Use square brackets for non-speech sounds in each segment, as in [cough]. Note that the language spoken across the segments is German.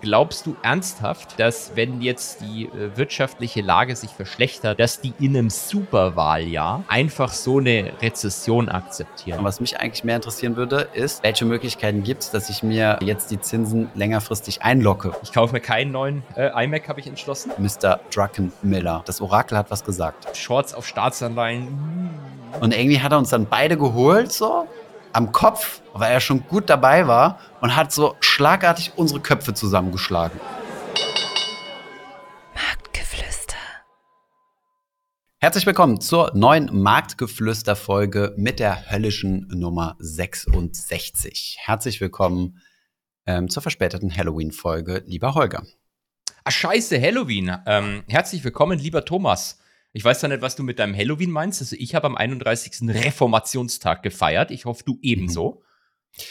Glaubst du ernsthaft, dass wenn jetzt die äh, wirtschaftliche Lage sich verschlechtert, dass die in einem Superwahljahr einfach so eine Rezession akzeptieren? Was mich eigentlich mehr interessieren würde, ist, welche Möglichkeiten gibt es, dass ich mir jetzt die Zinsen längerfristig einlocke? Ich kaufe mir keinen neuen äh, iMac, habe ich entschlossen. Mr. Druckenmiller. Das Orakel hat was gesagt. Shorts auf Staatsanleihen. Und irgendwie hat er uns dann beide geholt, so am Kopf, weil er schon gut dabei war und hat so schlagartig unsere Köpfe zusammengeschlagen. Marktgeflüster. Herzlich willkommen zur neuen Marktgeflüster-Folge mit der höllischen Nummer 66. Herzlich willkommen ähm, zur verspäteten Halloween-Folge, lieber Holger. Ah, scheiße, Halloween. Ähm, herzlich willkommen, lieber Thomas. Ich weiß ja nicht, was du mit deinem Halloween meinst. Also ich habe am 31. Reformationstag gefeiert. Ich hoffe, du ebenso. Mhm.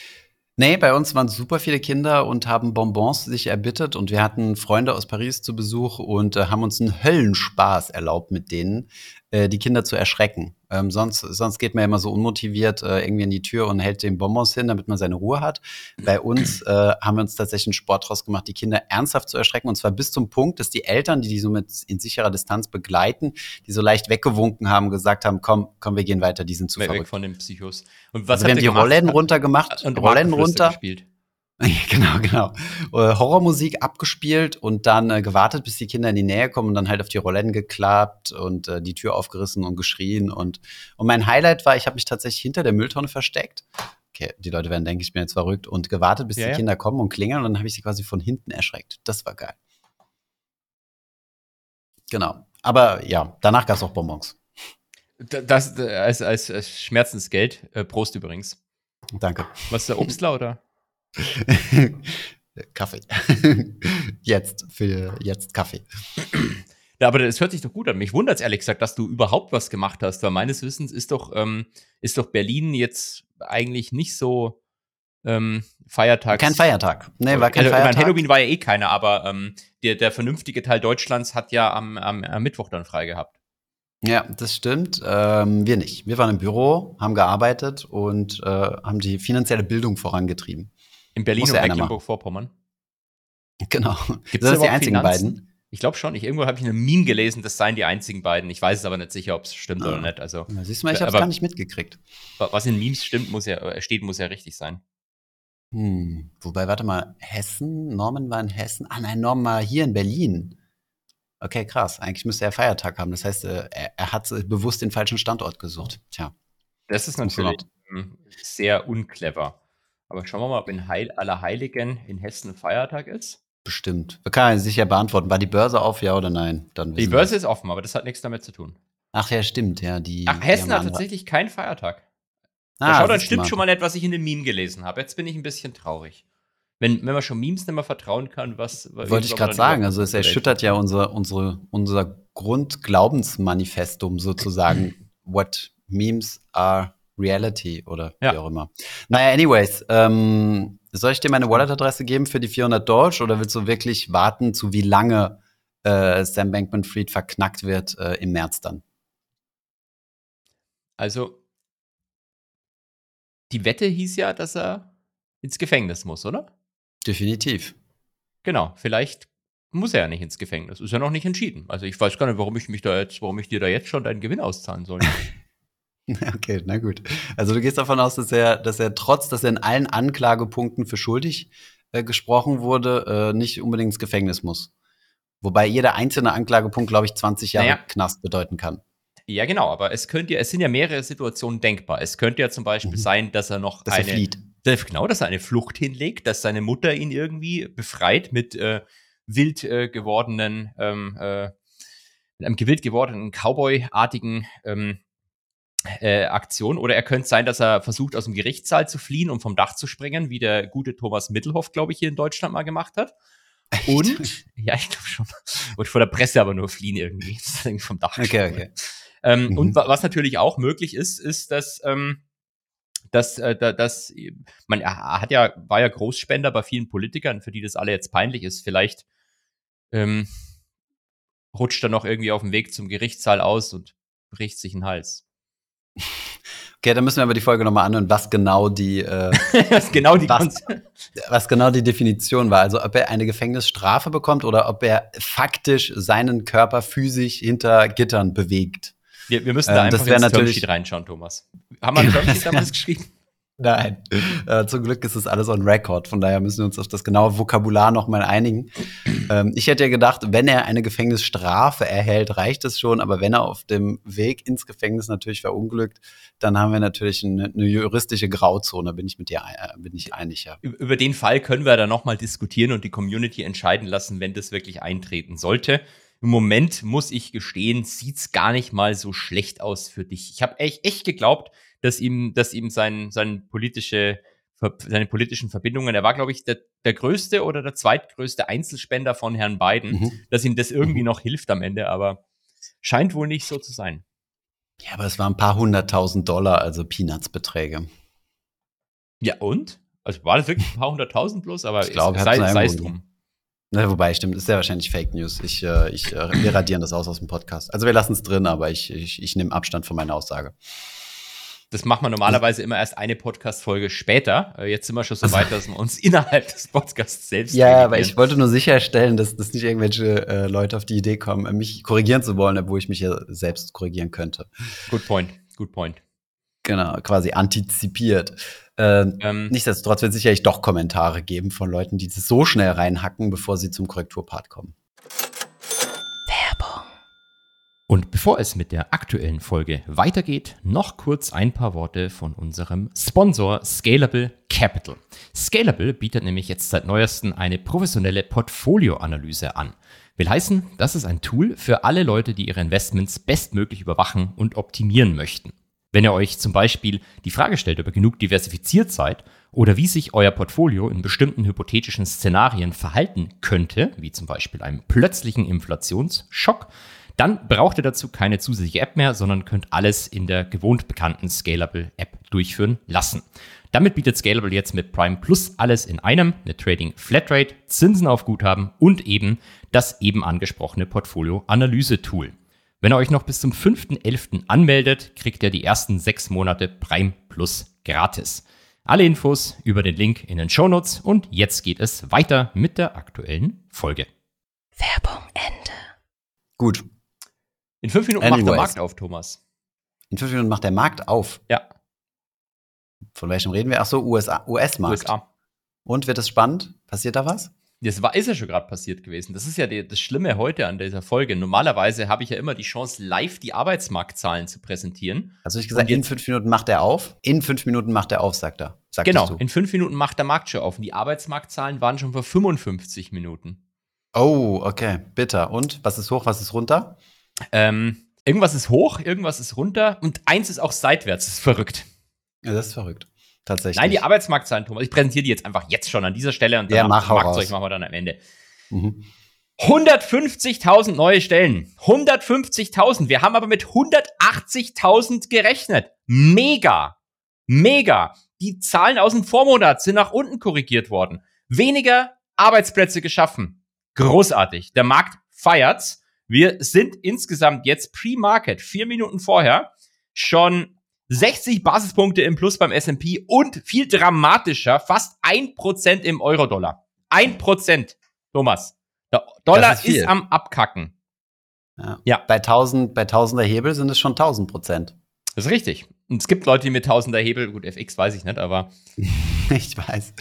Nee, bei uns waren super viele Kinder und haben Bonbons sich erbittet und wir hatten Freunde aus Paris zu Besuch und äh, haben uns einen Höllenspaß erlaubt mit denen, äh, die Kinder zu erschrecken. Ähm, sonst, sonst geht man ja immer so unmotiviert äh, irgendwie in die Tür und hält den Bonbons hin, damit man seine Ruhe hat. Bei uns äh, haben wir uns tatsächlich einen Sport draus gemacht, die Kinder ernsthaft zu erschrecken und zwar bis zum Punkt, dass die Eltern, die die so mit in sicherer Distanz begleiten, die so leicht weggewunken haben, gesagt haben, komm, komm, wir gehen weiter, die sind zu Weg verrückt. von den Psychos. Und was also wir haben die Rollläden runtergemacht, und Rollläden runter. Gespielt. [laughs] genau, genau. Äh, Horrormusik abgespielt und dann äh, gewartet, bis die Kinder in die Nähe kommen und dann halt auf die Rollläden geklappt und äh, die Tür aufgerissen und geschrien. Und, und mein Highlight war, ich habe mich tatsächlich hinter der Mülltonne versteckt. Okay, die Leute werden denken, ich bin jetzt verrückt und gewartet, bis ja, die ja. Kinder kommen und klingeln und dann habe ich sie quasi von hinten erschreckt. Das war geil. Genau. Aber ja, danach gab es auch Bonbons. Das, das als, als, als Schmerzensgeld. Äh, Prost übrigens. Danke. Was ist der Obstler oder? [laughs] Kaffee. [laughs] jetzt, für jetzt Kaffee. Ja, aber das hört sich doch gut an. Mich wundert es ehrlich gesagt, dass du überhaupt was gemacht hast, weil meines Wissens ist doch, ähm, ist doch Berlin jetzt eigentlich nicht so ähm, Feiertag. Kein Feiertag. Nee, war kein also, Feiertag. Meine, Halloween war ja eh keiner, aber ähm, der, der vernünftige Teil Deutschlands hat ja am, am, am Mittwoch dann frei gehabt. Ja, das stimmt. Ähm, wir nicht. Wir waren im Büro, haben gearbeitet und äh, haben die finanzielle Bildung vorangetrieben. In Berlin Muss und Mecklenburg-Vorpommern. Genau. [laughs] Gibt es die einzigen Finanzen? beiden? Ich glaube schon. Ich, irgendwo habe ich ein Meme gelesen, das seien die einzigen beiden. Ich weiß es aber nicht sicher, ob es stimmt ah. oder nicht. Also, ja, siehst du mal, ich habe es gar nicht mitgekriegt. Was in Memes stimmt, muss ja, äh, steht, muss ja richtig sein. Hm. Wobei, warte mal, Hessen? Norman war in Hessen? Ah nein, Norman war hier in Berlin. Okay, krass. Eigentlich müsste er Feiertag haben. Das heißt, äh, er, er hat bewusst den falschen Standort gesucht. Tja. Das ist natürlich sehr unclever. Aber schauen wir mal, ob in Heil Allerheiligen in Hessen Feiertag ist. Bestimmt. Wir können sicher beantworten. War die Börse auf, ja oder nein? Dann die Börse wir. ist offen, aber das hat nichts damit zu tun. Ach ja, stimmt, ja. Die, Ach, Hessen hat tatsächlich keinen Feiertag. Ah, schau, dann stimmt schon mal nicht, was ich in dem Meme gelesen habe. Jetzt bin ich ein bisschen traurig. Wenn, wenn man schon Memes nicht mehr vertrauen kann, was. Wollte ich gerade sagen. Also, es erschüttert ja unser, unsere, unser Grundglaubensmanifestum sozusagen. [clears throat] What Memes are Reality oder ja. wie auch immer. Naja, anyways, ähm, soll ich dir meine Wallet-Adresse geben für die 400 Dollar oder willst du wirklich warten, zu wie lange äh, Sam Bankman-Fried verknackt wird äh, im März dann? Also, die Wette hieß ja, dass er ins Gefängnis muss, oder? Definitiv. Genau, vielleicht muss er ja nicht ins Gefängnis. Ist ja noch nicht entschieden. Also ich weiß gar nicht, warum ich mich da jetzt, warum ich dir da jetzt schon deinen Gewinn auszahlen soll. [laughs] [laughs] Okay, na gut. Also du gehst davon aus, dass er, dass er trotz, dass er in allen Anklagepunkten für schuldig äh, gesprochen wurde, äh, nicht unbedingt ins Gefängnis muss. Wobei jeder einzelne Anklagepunkt, glaube ich, 20 Jahre naja. Knast bedeuten kann. Ja, genau, aber es könnte ja, es sind ja mehrere Situationen denkbar. Es könnte ja zum Beispiel mhm. sein, dass er noch dass eine, er flieht. genau, dass er eine Flucht hinlegt, dass seine Mutter ihn irgendwie befreit mit äh, wild äh, gewordenen, ähm, äh, mit einem wild gewordenen Cowboy-artigen ähm, äh, Aktion. Oder er könnte sein, dass er versucht, aus dem Gerichtssaal zu fliehen und vom Dach zu springen, wie der gute Thomas Mittelhoff, glaube ich, hier in Deutschland mal gemacht hat. Echt? Und, ja, ich glaube schon. Und vor der Presse aber nur fliehen irgendwie. [laughs] vom Dach. Okay, okay. Ähm, mhm. Und was natürlich auch möglich ist, ist, dass, ähm, dass, äh, dass man hat ja, war ja Großspender bei vielen Politikern, für die das alle jetzt peinlich ist. Vielleicht ähm, rutscht er noch irgendwie auf dem Weg zum Gerichtssaal aus und bricht sich den Hals. Okay, dann müssen wir aber die Folge nochmal anhören, was genau die, äh, [laughs] was genau die was, was genau die Definition war. Also ob er eine Gefängnisstrafe bekommt oder ob er faktisch seinen Körper physisch hinter Gittern bewegt. Wir, wir müssen da Ähm, das einfach wär ins natürlich- Termsheet reinschauen, Thomas. Haben wir ein [laughs] Termsheet damals geschrieben? Nein. Äh, zum Glück ist das alles on record. Von daher müssen wir uns auf das genaue Vokabular noch mal einigen. ähm, ich hätte ja gedacht, wenn er eine Gefängnisstrafe erhält, reicht es schon. Aber wenn er auf dem Weg ins Gefängnis natürlich verunglückt, dann haben wir natürlich eine, eine juristische Grauzone. Bin ich mit dir äh, bin ich einig, ja. Über den Fall können wir dann nochmal diskutieren und die Community entscheiden lassen, wenn das wirklich eintreten sollte. Im Moment muss ich gestehen, sieht's gar nicht mal so schlecht aus für dich. Ich habe echt, echt geglaubt, dass ihm, dass ihm sein, sein politische, seine politischen Verbindungen, er war, glaube ich, der, der größte oder der zweitgrößte Einzelspender von Herrn Biden, Mhm. dass ihm das irgendwie noch hilft am Ende, aber scheint wohl nicht so zu sein. Ja, aber es waren ein paar hunderttausend Dollar, also Peanuts-Beträge. Ja, und? Also war das wirklich ein paar hunderttausend bloß, aber Ich glaube, sei, sei es drum. Na, wobei, stimmt, ist ja wahrscheinlich Fake News. Ich, äh, ich, äh, wir radieren das aus aus dem Podcast. Also wir lassen es drin, aber ich, ich, ich nehme Abstand von meiner Aussage. Das macht man normalerweise immer erst eine Podcast-Folge später. Äh, Jetzt sind wir schon so weit, dass wir uns [laughs] innerhalb des Podcasts selbst Ja, aber ich wollte nur sicherstellen, dass, dass nicht irgendwelche äh, Leute auf die Idee kommen, äh, mich korrigieren zu wollen, obwohl ich mich ja selbst korrigieren könnte. Good point, good point. Genau, quasi antizipiert. Ähm, Ähm, nichtsdestotrotz wird es sicherlich doch Kommentare geben von Leuten, die das so schnell reinhacken, bevor sie zum Korrekturpart kommen. Und bevor es mit der aktuellen Folge weitergeht, noch kurz ein paar Worte von unserem Sponsor Scalable Capital. Scalable bietet nämlich jetzt seit neuestem eine professionelle Portfolioanalyse an. Will heißen, das ist ein Tool für alle Leute, die ihre Investments bestmöglich überwachen und optimieren möchten. Wenn ihr euch zum Beispiel die Frage stellt, ob ihr genug diversifiziert seid oder wie sich euer Portfolio in bestimmten hypothetischen Szenarien verhalten könnte, wie zum Beispiel einem plötzlichen Inflationsschock, dann braucht ihr dazu keine zusätzliche App mehr, sondern könnt alles in der gewohnt bekannten Scalable App durchführen lassen. Damit bietet Scalable jetzt mit Prime Plus alles in einem, eine Trading Flatrate, Zinsen auf Guthaben und eben das eben angesprochene Portfolio-Analyse-Tool. Wenn ihr euch noch bis zum 5.11. anmeldet, kriegt ihr die ersten sechs Monate Prime Plus gratis. Alle Infos über den Link in den Shownotes und jetzt geht es weiter mit der aktuellen Folge. Werbung Ende. Gut, In fünf Minuten macht der Anyways. Markt auf, Thomas. in fünf Minuten macht der Markt auf. Ja, Von welchem reden wir? Ach so, USA, US-Markt. USA. Und wird es spannend? Passiert da was? Das war, ist ja schon gerade passiert gewesen. Das ist ja die, das Schlimme heute an dieser Folge. Normalerweise habe ich ja immer die Chance, live die Arbeitsmarktzahlen zu präsentieren. Also ich gesagt, jetzt- in fünf Minuten macht er auf. In fünf Minuten macht er auf, sagt er. Sagtest Genau, in fünf Minuten macht der Markt schon auf. Und die Arbeitsmarktzahlen waren schon vor 55 Minuten. Oh, okay. Bitter. Und was ist hoch, was ist runter? Ähm, irgendwas ist hoch, irgendwas ist runter und eins ist auch seitwärts. Das ist verrückt. Ja, das ist verrückt. Tatsächlich. Nein, die Arbeitsmarktzahlen, Thomas. Ich präsentiere die jetzt einfach jetzt schon an dieser Stelle und Ja, dann mach, hau Marktzeug machen wir dann am Ende. Mhm. 150.000 neue Stellen. 150.000. Wir haben aber mit 180.000 gerechnet. Mega. Mega. Die Zahlen aus dem Vormonat sind nach unten korrigiert worden. Weniger Arbeitsplätze geschaffen. Großartig. Der Markt feiert's. Wir sind insgesamt jetzt pre-Market, vier Minuten vorher, schon 60 Basispunkte im Plus beim S&P und viel dramatischer, fast 1% im Euro-Dollar. 1%, Thomas. Der Dollar ist ist, am Abkacken. Ja. Ja. Bei, 1000, bei tausender Hebel sind es schon 1000 Prozent. Das ist richtig. Und es gibt Leute, die mit tausender Hebel, gut, FX weiß ich nicht, aber [laughs] Ich weiß.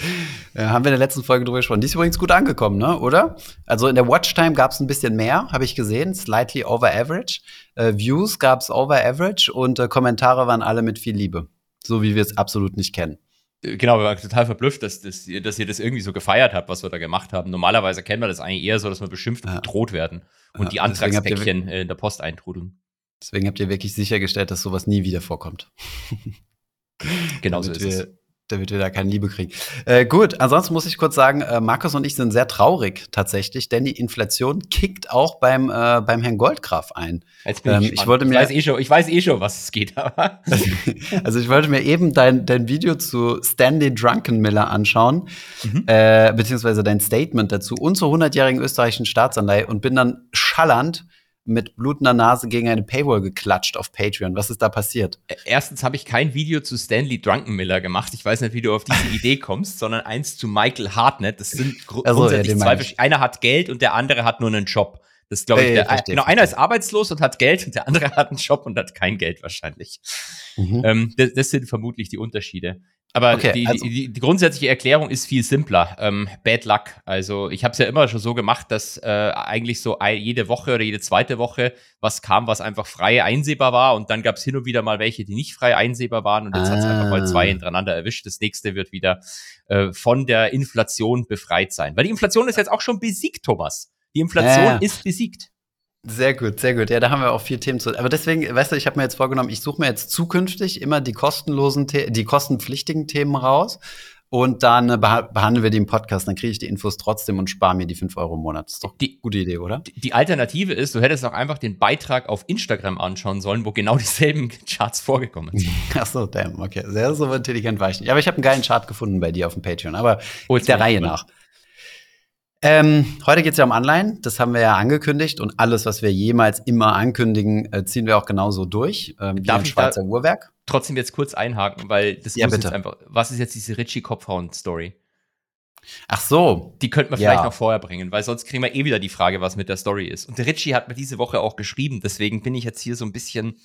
Äh, haben wir in der letzten Folge drüber gesprochen. Die ist übrigens gut angekommen, ne? oder? Also in der Watchtime gab es ein bisschen mehr, habe ich gesehen. Slightly over average. Äh, Views gab es over average und äh, Kommentare waren alle mit viel Liebe. So wie wir es absolut nicht kennen. äh, genau, wir waren total verblüfft, dass, dass, ihr- dass ihr das irgendwie so gefeiert habt, was wir da gemacht haben. Normalerweise kennen wir das eigentlich eher so, dass wir beschimpft und Ja. bedroht werden und Ja, die Antragspäckchen äh, in der Post eintrudeln. Deswegen habt ihr wirklich sichergestellt, dass sowas nie wieder vorkommt. [laughs] Genau so damit ist es. wir, damit wir da keine Liebe kriegen. Äh, gut, ansonsten muss ich kurz sagen, äh, Markus und ich sind sehr traurig tatsächlich, denn die Inflation kickt auch beim, äh, beim Herrn Goldgraf ein. Jetzt bin ähm, ich, ich gespannt. wollte mir- weiß eh schon, ich weiß eh schon, was es geht, [laughs] aber [laughs] Also ich wollte mir eben dein, dein Video zu Stanley Drunkenmiller anschauen, Mhm. äh, beziehungsweise dein Statement dazu und zur 100-jährigen österreichischen Staatsanleihe und bin dann schallernd mit blutender Nase gegen eine Paywall geklatscht auf Patreon. Was ist da passiert? Erstens habe ich kein Video zu Stanley Drunkenmiller gemacht. Ich weiß nicht, wie du auf diese Idee kommst, sondern eins zu Michael Hartnett. Das sind gru Also, ja, grundsätzlich den zwei. Einer hat Geld und der andere hat nur einen Job. Das glaube ich. Ja, der, verstehe, genau, einer ist arbeitslos und hat Geld und der andere [laughs] hat einen Job und hat kein Geld wahrscheinlich. Mhm. Ähm, das, das sind vermutlich die Unterschiede. Aber Okay, die, also- die, die, grundsätzliche Erklärung ist viel simpler. Ähm, Bad Luck. Also ich habe es ja immer schon so gemacht, dass äh, eigentlich so jede Woche oder jede zweite Woche was kam, was einfach frei einsehbar war. Und dann gab es hin und wieder mal welche, die nicht frei einsehbar waren. Und jetzt hat's einfach mal Ah. zwei hintereinander erwischt. Das nächste wird wieder äh, von der Inflation befreit sein. Weil die Inflation ist jetzt auch schon besiegt, Thomas. Die Inflation Ja. ist besiegt. Sehr gut, sehr gut. Ja, da haben wir auch viel Themen zu. Aber deswegen, weißt du, ich habe mir jetzt vorgenommen, ich suche mir jetzt zukünftig immer die kostenlosen, The die kostenpflichtigen Themen raus. Und dann äh, beha behandeln wir die im Podcast. Dann kriege ich die Infos trotzdem und spare mir die 5 Euro im Monat. Das ist doch Die- gute Idee, oder? Die Alternative ist, du hättest auch einfach den Beitrag auf Instagram anschauen sollen, wo genau [laughs] dieselben Charts vorgekommen sind. [laughs] Ach so, damn, okay. Sehr so intelligent war ich nicht. Aber ich habe einen geilen Chart gefunden bei dir auf dem Patreon. Aber Hol's der Reihe nach. Ähm, heute geht es ja um Anleihen. Das haben wir ja angekündigt. Und alles, was wir jemals immer ankündigen, äh, ziehen wir auch genauso durch. Ähm, wie Darf ein ich da- Schweizer Uhrwerk. Trotzdem jetzt kurz einhaken, weil das Ja, muss bitte. jetzt einfach. Was ist jetzt diese Richie Kopfhauen-Story? Ach so. Die könnten wir Ja. vielleicht noch vorher bringen, weil sonst kriegen wir eh wieder die Frage, was mit der Story ist. Und der Richie hat mir diese Woche auch geschrieben, deswegen bin ich jetzt hier so ein bisschen.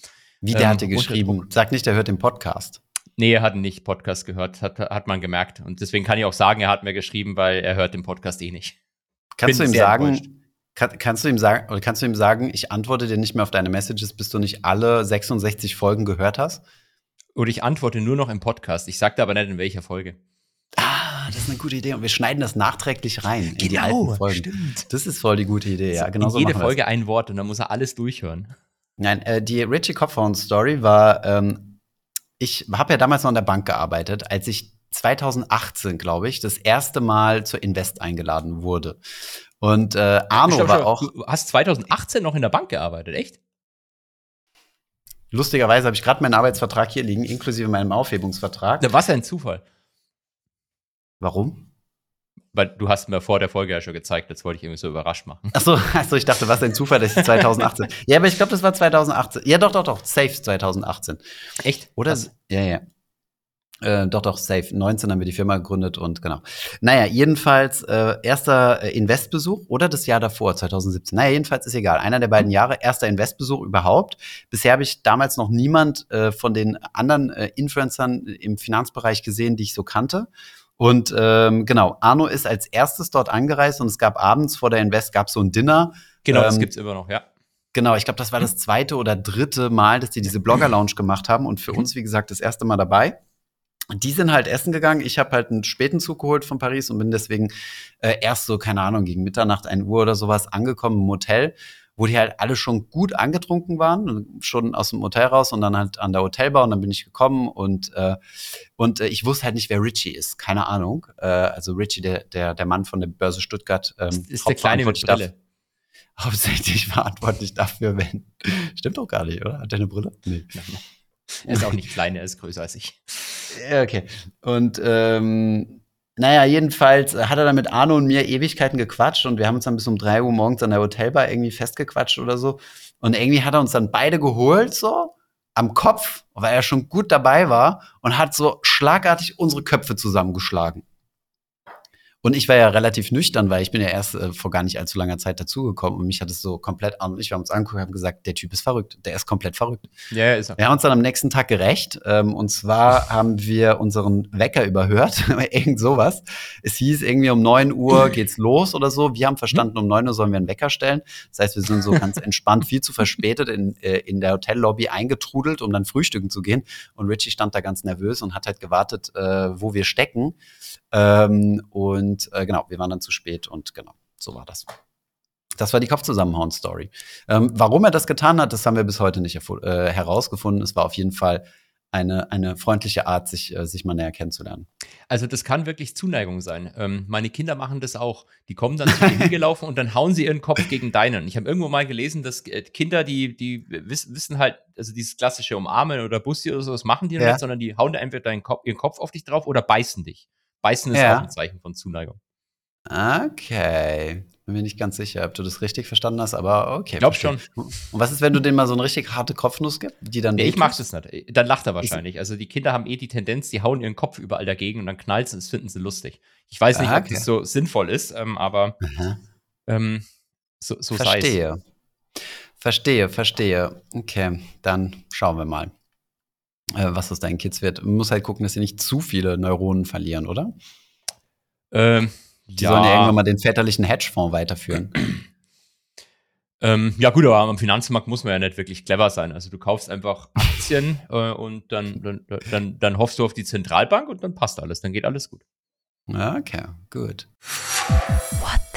Wie der Ähm, hat dir geschrieben? Sag nicht, der hört den Podcast. Nee, er hat nicht Podcast gehört, hat, hat man gemerkt. Und deswegen kann ich auch sagen, er hat mir geschrieben, weil er hört den Podcast eh nicht. Kannst Bin du ihm sagen, kann, kannst du ihm sagen, oder kannst du ihm sagen, ich antworte dir nicht mehr auf deine Messages, bis du nicht alle 66 Folgen gehört hast? Und ich antworte nur noch im Podcast. Ich sagte aber nicht, in welcher Folge. Ah, das ist eine gute Idee. Und wir schneiden das nachträglich rein in die alten Folgen. stimmt. Das ist voll die gute Idee, ja. Genau in so jede. Folge ein Wort und dann muss er alles durchhören. Nein, äh, die Richie Kopfhorn-Story war, ähm, ich habe ja damals noch in der Bank gearbeitet, als ich 2018, glaube ich, das erste Mal zur Invest eingeladen wurde. Und äh, Arno Stopp, war auch, Du hast 2018 noch in der Bank gearbeitet, echt? lustigerweise habe ich gerade meinen Arbeitsvertrag hier liegen, inklusive meinem Aufhebungsvertrag. Na, was ein Zufall. Warum? Weil du hast mir vor der Folge ja schon gezeigt, jetzt wollte ich irgendwie so überrascht machen. Ach so, also ich dachte, was ein Zufall, dass ich 2018. [laughs] ja, aber ich glaube, das war 2018. Ja, doch, doch, doch, safe 2018. Echt? Oder? Krass. Ja, ja. Äh, doch, doch, safe. 19 haben wir die Firma gegründet und genau. Naja, jedenfalls äh, erster äh, Investbesuch oder das Jahr davor, 2017. Naja, jedenfalls ist egal. Einer der beiden Jahre, erster Investbesuch überhaupt. Bisher habe ich damals noch niemand äh, von den anderen äh, Influencern im Finanzbereich gesehen, die ich so kannte. Und ähm, genau, Arno ist als erstes dort angereist und es gab abends vor der Invest gab so ein Dinner. Genau, das Ähm, gibt's immer noch, ja. Genau, ich glaube, das war das zweite oder dritte Mal, dass die diese Blogger-Lounge gemacht haben und für uns, wie gesagt, das erste Mal dabei. Und Die sind halt essen gegangen. Ich habe halt einen späten Zug geholt von Paris und bin deswegen äh, erst so, keine Ahnung, gegen Mitternacht, 1 Uhr oder sowas angekommen im Hotel, wo die halt alle schon gut angetrunken waren, schon aus dem Hotel raus und dann halt an der Hotelbar und dann bin ich gekommen und, äh, und äh, ich wusste halt nicht, wer Richie ist. Keine Ahnung. Äh, also Richie, der, der, der Mann von der Börse Stuttgart. Ähm, ist der Kleine mit Brille. [laughs] hauptsächlich verantwortlich dafür, wenn. Stimmt doch gar nicht, oder? Hat der eine Brille? Nee. [laughs] Er ist auch [laughs] nicht klein, er ist größer als ich. Okay. Und ähm, naja, jedenfalls hat er dann mit Arno und mir Ewigkeiten gequatscht und wir haben uns dann bis um 3 Uhr morgens an der Hotelbar irgendwie festgequatscht oder so. Und irgendwie hat er uns dann beide geholt, so am Kopf, weil er schon gut dabei war und hat so schlagartig unsere Köpfe zusammengeschlagen. Und ich war ja relativ nüchtern, weil ich bin ja erst äh, vor gar nicht allzu langer Zeit dazugekommen und mich hat es so komplett an. Ich haben uns angeguckt und haben gesagt, der Typ ist verrückt, der ist komplett verrückt. Ja, ja, ist er. Wir haben uns dann am nächsten Tag gerecht. Ähm, und zwar haben wir unseren Wecker überhört. [laughs] Irgend sowas. Es hieß irgendwie um 9 Uhr geht's los oder so. Wir haben verstanden, um 9 Uhr sollen wir einen Wecker stellen. Das heißt, wir sind so ganz entspannt, viel zu verspätet in, äh, in der Hotellobby eingetrudelt, um dann frühstücken zu gehen. Und Richie stand da ganz nervös und hat halt gewartet, äh, wo wir stecken. Ähm, und äh, genau, wir waren dann zu spät und genau, so war das. Das war die Kopfzusammenhauen-Story. Ähm, warum er das getan hat, das haben wir bis heute nicht äh, herausgefunden. Es war auf jeden Fall eine, eine freundliche Art, sich, äh, sich mal näher kennenzulernen. Also das kann wirklich Zuneigung sein. Ähm, meine Kinder machen das auch. Die kommen dann zu dir [laughs] hingelaufen und dann hauen sie ihren Kopf gegen deinen. Ich habe irgendwo mal gelesen, dass äh, Kinder, die, die wiss, wissen halt, also dieses klassische Umarmen oder Bussi oder so, das machen die Ja. nicht, sondern die hauen da entweder deinen Kopf, ihren Kopf auf dich drauf oder beißen dich. Beißen ist Ja. auch ein Zeichen von Zuneigung. Okay. Bin mir nicht ganz sicher, ob du das richtig verstanden hast, aber okay. Glaub schon. Und was ist, wenn du denen mal so eine richtig harte Kopfnuss gibst, die dann Nee, ich mach das nicht. Dann lacht er wahrscheinlich. Also die Kinder haben eh die Tendenz, die hauen ihren Kopf überall dagegen und dann knallt es und das finden sie lustig. Ich weiß nicht, Ah, ob okay. das so sinnvoll ist, ähm, aber ähm, so, so sei es. Verstehe. Verstehe, verstehe. Okay, dann schauen wir mal, was aus deinen Kids wird. Man muss halt gucken, dass sie nicht zu viele Neuronen verlieren, oder? Ähm, Die sollen ja irgendwann mal den väterlichen Hedgefonds weiterführen. [clears throat] Ähm, ja gut, aber am Finanzmarkt muss man ja nicht wirklich clever sein. Also du kaufst einfach Aktien [laughs] äh, und dann, dann, dann, dann hoffst du auf die Zentralbank und dann passt alles, dann geht alles gut. Ja, Okay, gut. What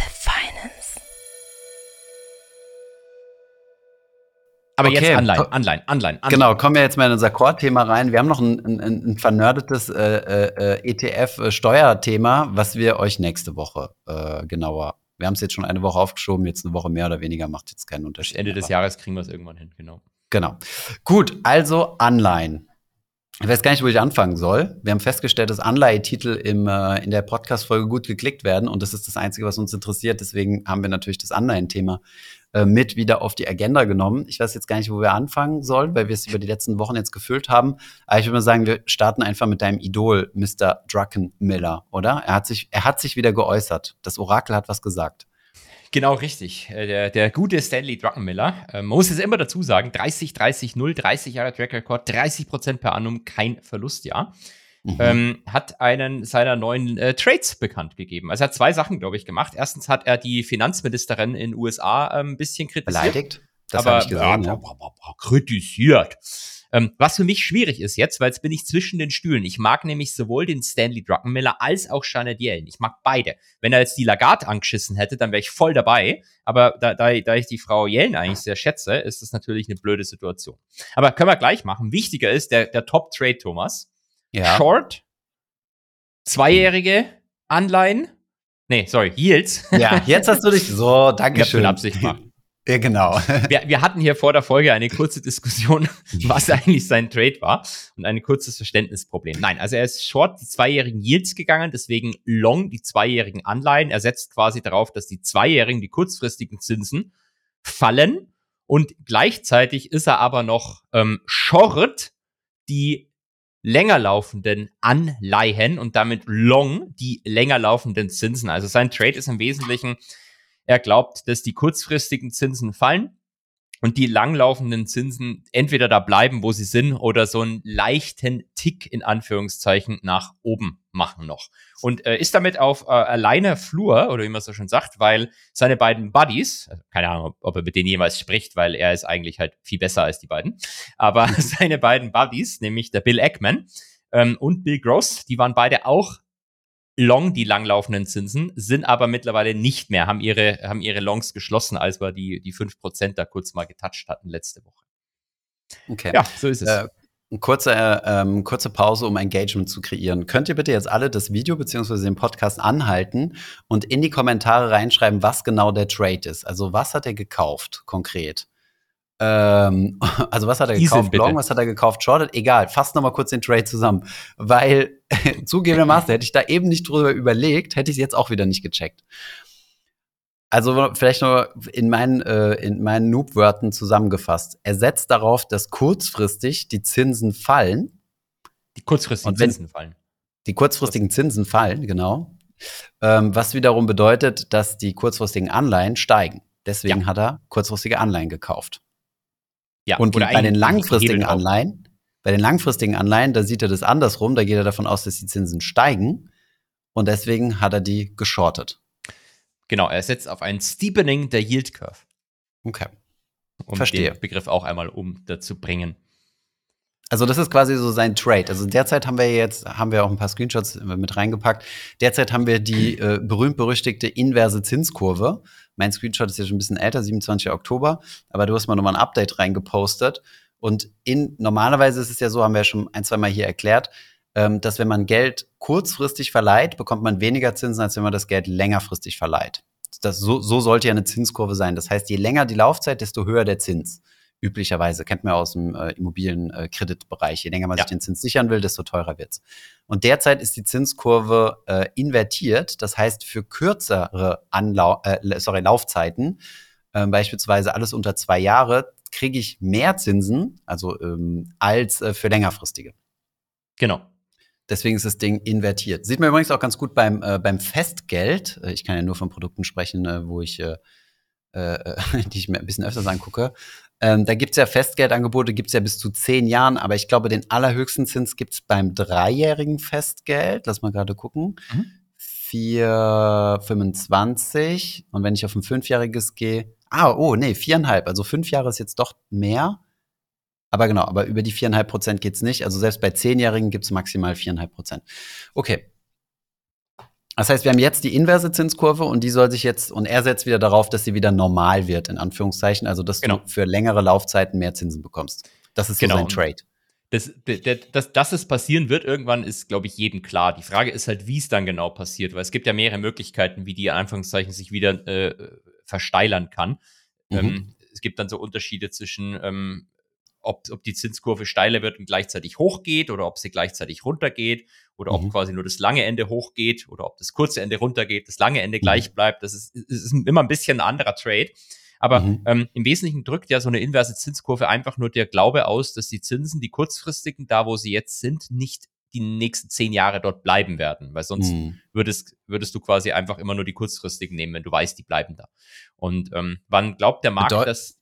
Aber Okay, jetzt Anleihen, Anleihen, Anleihen, Anleihen. Genau, kommen wir jetzt mal in unser Core-Thema rein. Wir haben noch ein, ein, ein vernördetes äh, äh, ETF-Steuerthema, was wir euch nächste Woche äh, genauer. Wir haben es jetzt schon eine Woche aufgeschoben, jetzt eine Woche mehr oder weniger, macht jetzt keinen Unterschied. Ende des Jahres kriegen wir es irgendwann hin, genau. Genau. Gut, also Anleihen. Ich weiß gar nicht, wo ich anfangen soll. Wir haben festgestellt, dass Anleihetitel im, äh, in der Podcast-Folge gut geklickt werden und das ist das Einzige, was uns interessiert. Deswegen haben wir natürlich das Anleihenthema äh, mit wieder auf die Agenda genommen. Ich weiß jetzt gar nicht, wo wir anfangen sollen, weil wir es über die letzten Wochen jetzt gefüllt haben. Aber ich würde mal sagen, wir starten einfach mit deinem Idol, Mr. Druckenmiller, oder? Er hat sich, er hat sich wieder geäußert. Das Orakel hat was gesagt. Genau, richtig. Äh, Der, der gute Stanley Druckenmiller, äh, man muss es immer dazu sagen, 30, 30, 0, 30 Jahre Track Record, 30 Prozent per annum, kein Verlustjahr. Mhm. ähm, hat einen seiner neuen äh, Trades bekannt gegeben. Also er hat zwei Sachen, glaube ich, gemacht. Erstens hat er die Finanzministerin in den USA ähm, ein bisschen kritisiert. Beleidigt? Das habe ich gesehen, ja, ja. kritisiert. Ähm, was für mich schwierig ist jetzt, weil jetzt bin ich zwischen den Stühlen. Ich mag nämlich sowohl den Stanley Druckenmiller als auch Janet Yellen. Ich mag beide. Wenn er jetzt die Lagarde angeschissen hätte, dann wäre ich voll dabei. Aber da, da, da ich die Frau Yellen eigentlich sehr schätze, ist das natürlich eine blöde Situation. Aber können wir gleich machen. Wichtiger ist der, der Top-Trade, Thomas. Ja. Short, zweijährige Anleihen. Nee, sorry, Yields. Ja, jetzt hast du dich so, [laughs] danke schön. Absicht gemacht. [laughs] Ja, genau. [laughs] wir, wir hatten hier vor der Folge eine kurze Diskussion, was eigentlich sein Trade war und ein kurzes Verständnisproblem. Nein, also er ist short die zweijährigen Yields gegangen, deswegen long die zweijährigen Anleihen. Er setzt quasi darauf, dass die zweijährigen, die kurzfristigen Zinsen fallen und gleichzeitig ist er aber noch ähm, short die länger laufenden Anleihen und damit long die länger laufenden Zinsen. Also sein Trade ist im Wesentlichen, er glaubt, dass die kurzfristigen Zinsen fallen und die langlaufenden Zinsen entweder da bleiben, wo sie sind, oder so einen leichten Tick in Anführungszeichen nach oben machen noch. Und äh, ist damit auf äh, alleine Flur, oder wie man so schon sagt, weil seine beiden Buddies, also keine Ahnung, ob, er mit denen jemals spricht, weil er ist eigentlich halt viel besser als die beiden, aber [laughs] seine beiden Buddies, nämlich der Bill Eckman ähm, und Bill Gross, die waren beide auch long die langlaufenden Zinsen, sind aber mittlerweile nicht mehr, haben ihre, haben ihre Longs geschlossen, als wir die, die 5% da kurz mal getoucht hatten letzte Woche. Okay. Ja, so ist es. Äh, eine kurze, äh, ähm, kurze Pause, um Engagement zu kreieren. Könnt ihr bitte jetzt alle das Video bzw. den Podcast anhalten und in die Kommentare reinschreiben, was genau der Trade ist? Also was hat er gekauft konkret? Ähm, [laughs] also was hat er gekauft? bitte. Long, was hat er gekauft? Shorted? Egal, fasst noch mal kurz den Trade zusammen. Weil [laughs] zugegebenermaßen hätte ich da eben nicht drüber überlegt, hätte ich es jetzt auch wieder nicht gecheckt. Also vielleicht nur in meinen, äh, in meinen Noob-Wörtern zusammengefasst. Er setzt darauf, dass kurzfristig die Zinsen fallen, die kurzfristigen Zinsen fallen. die kurzfristigen Zinsen fallen, genau. Ähm, was wiederum bedeutet, dass die kurzfristigen Anleihen steigen. Deswegen Ja. hat er kurzfristige Anleihen gekauft. Ja, Und bei den langfristigen. Anleihen, bei den langfristigen Anleihen, da sieht er das andersrum, da geht er davon aus, dass die Zinsen steigen. Und deswegen hat er die geschortet. Genau, er setzt auf ein Steepening der Yield Curve. Okay. Um Verstehe. den Begriff auch einmal um dazu bringen. Also das ist quasi so sein Trade. Also derzeit haben wir jetzt, haben wir auch ein paar Screenshots mit reingepackt. Derzeit haben wir die äh, berühmt-berüchtigte inverse Zinskurve. Mein Screenshot ist ja schon ein bisschen älter, 27. Oktober, aber du hast mal nochmal ein Update reingepostet. Und in, normalerweise ist es ja so, haben wir ja schon ein, zwei Mal hier erklärt, ähm, dass wenn man Geld kurzfristig verleiht, bekommt man weniger Zinsen, als wenn man das Geld längerfristig verleiht. Das, so, so sollte ja eine Zinskurve sein. Das heißt, je länger die Laufzeit, desto höher der Zins. Üblicherweise kennt man aus dem äh, Immobilienkreditbereich. Je länger man Ja. sich den Zins sichern will, desto teurer wird's. Und derzeit ist die Zinskurve äh, invertiert. Das heißt, für kürzere Anlau äh, sorry, Laufzeiten, ähm, beispielsweise alles unter zwei Jahre, kriege ich mehr Zinsen, also ähm, als äh, für längerfristige. Genau. Deswegen ist das Ding invertiert. Sieht man übrigens auch ganz gut beim, äh, beim Festgeld. Äh, Ich kann ja nur von Produkten sprechen, äh, wo ich, äh, äh, [laughs] die ich mir ein bisschen öfters angucke. Ähm, da gibt's ja Festgeldangebote, gibt's ja bis zu zehn Jahren, aber ich glaube, den allerhöchsten Zins gibt's beim dreijährigen Festgeld. Lass mal gerade gucken. Mhm. 4,25. Und wenn ich auf ein fünfjähriges gehe, ah, oh, nee, viereinhalb. Also fünf Jahre ist jetzt doch mehr. Aber genau, aber über die viereinhalb Prozent geht's nicht. Also selbst bei Zehnjährigen gibt's maximal viereinhalb Prozent. Okay. Das heißt, wir haben jetzt die inverse Zinskurve und die soll sich jetzt, und er setzt wieder darauf, dass sie wieder normal wird, in Anführungszeichen. Also, dass Genau. du für längere Laufzeiten mehr Zinsen bekommst. Das ist so Genau. sein Trade. Das, der- das, dass es passieren wird irgendwann, ist, glaube ich, jedem klar. Die Frage ist halt, wie es dann genau passiert, weil es gibt ja mehrere Möglichkeiten, wie die in Anführungszeichen sich wieder äh, versteilern kann. Mhm. Ähm, es gibt dann so Unterschiede zwischen, ähm, ob, ob die Zinskurve steiler wird und gleichzeitig hochgeht oder ob sie gleichzeitig runtergeht oder ob Mhm. quasi nur das lange Ende hochgeht oder ob das kurze Ende runtergeht, das lange Ende Mhm. gleich bleibt. Das ist, ist immer ein bisschen ein anderer Trade. Aber Mhm. ähm, im Wesentlichen drückt ja so eine inverse Zinskurve einfach nur der Glaube aus, dass die Zinsen, die kurzfristigen, da wo sie jetzt sind, nicht die nächsten zehn Jahre dort bleiben werden. Weil sonst Mhm. würdest, würdest du quasi einfach immer nur die kurzfristigen nehmen, wenn du weißt, die bleiben da. Und ähm, wann glaubt der Markt, Bedeut- dass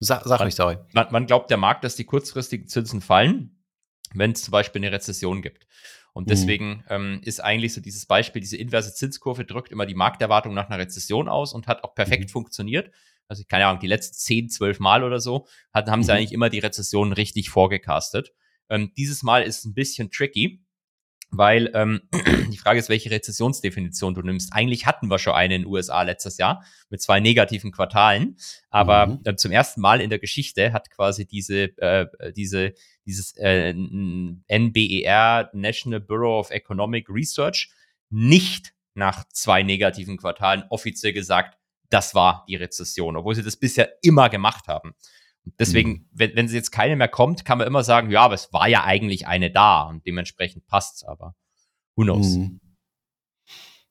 Sag, sag Wann- ruhig, sorry. wann, wann glaubt der Markt, dass die kurzfristigen Zinsen fallen, wenn es zum Beispiel eine Rezession gibt? Und Mhm. deswegen ähm, ist eigentlich so dieses Beispiel, diese inverse Zinskurve drückt immer die Markterwartung nach einer Rezession aus und hat auch perfekt Mhm. funktioniert. Also, keine Ahnung, die letzten 10, 12 Mal oder so hat, haben sie Mhm. eigentlich immer die Rezession richtig vorgecastet. Ähm, dieses Mal ist es ein bisschen tricky, weil ähm, [clears throat] die Frage ist, welche Rezessionsdefinition du nimmst. Eigentlich hatten wir schon eine in den USA letztes Jahr mit zwei negativen Quartalen, aber Mhm. äh, zum ersten Mal in der Geschichte hat quasi diese, äh, diese, dieses äh, NBER, National Bureau of Economic Research, nicht nach zwei negativen Quartalen offiziell gesagt, das war die Rezession, obwohl sie das bisher immer gemacht haben. Deswegen, Mhm. wenn, wenn jetzt keine mehr kommt, kann man immer sagen, ja, aber es war ja eigentlich eine da und dementsprechend passt's, aber who knows? Mhm.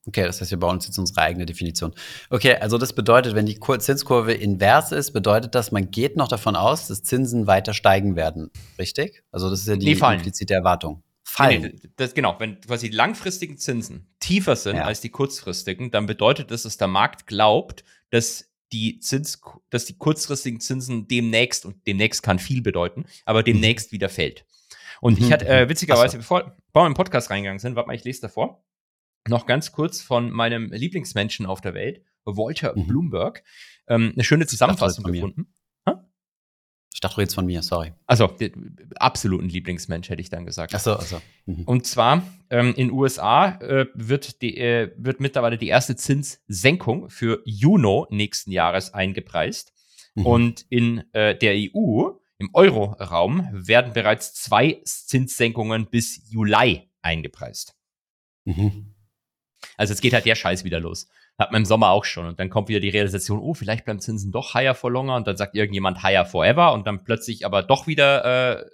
Okay, das heißt, wir bauen uns jetzt unsere eigene Definition. Okay, also das bedeutet, wenn die Kur- Zinskurve invers ist, bedeutet das, man geht noch davon aus, dass Zinsen weiter steigen werden. Richtig? Also das ist ja die fallen. implizite Erwartung. Fallen. nee, das, genau, wenn quasi die langfristigen Zinsen tiefer sind Ja. als die kurzfristigen, dann bedeutet das, dass der Markt glaubt, dass die Zins, dass die kurzfristigen Zinsen demnächst, und demnächst kann viel bedeuten, aber demnächst wieder fällt. Und ich Mhm, hatte äh, mhm. witzigerweise, so. bevor, bevor wir im Podcast reingegangen sind, warte mal, ich lese davor, noch ganz kurz von meinem Lieblingsmenschen auf der Welt, Walter Mhm. Bloomberg, ähm, eine schöne Zusammenfassung gefunden. Ich dachte, du redest von mir, sorry. Also, absoluten Lieblingsmensch, hätte ich dann gesagt. Ach so, ach so. Mhm. Und zwar ähm, in USA äh, wird, die, äh, wird mittlerweile die erste Zinssenkung für Juni nächsten Jahres eingepreist. Mhm. Und in äh, der EU, im Euro-Raum, werden bereits zwei Zinssenkungen bis Juli eingepreist. Mhm. Also jetzt geht halt der Scheiß wieder los. Hat man im Sommer auch schon. Und dann kommt wieder die Realisation, oh, vielleicht bleiben Zinsen doch higher for longer. Und dann sagt irgendjemand higher forever. Und dann plötzlich aber doch wieder äh,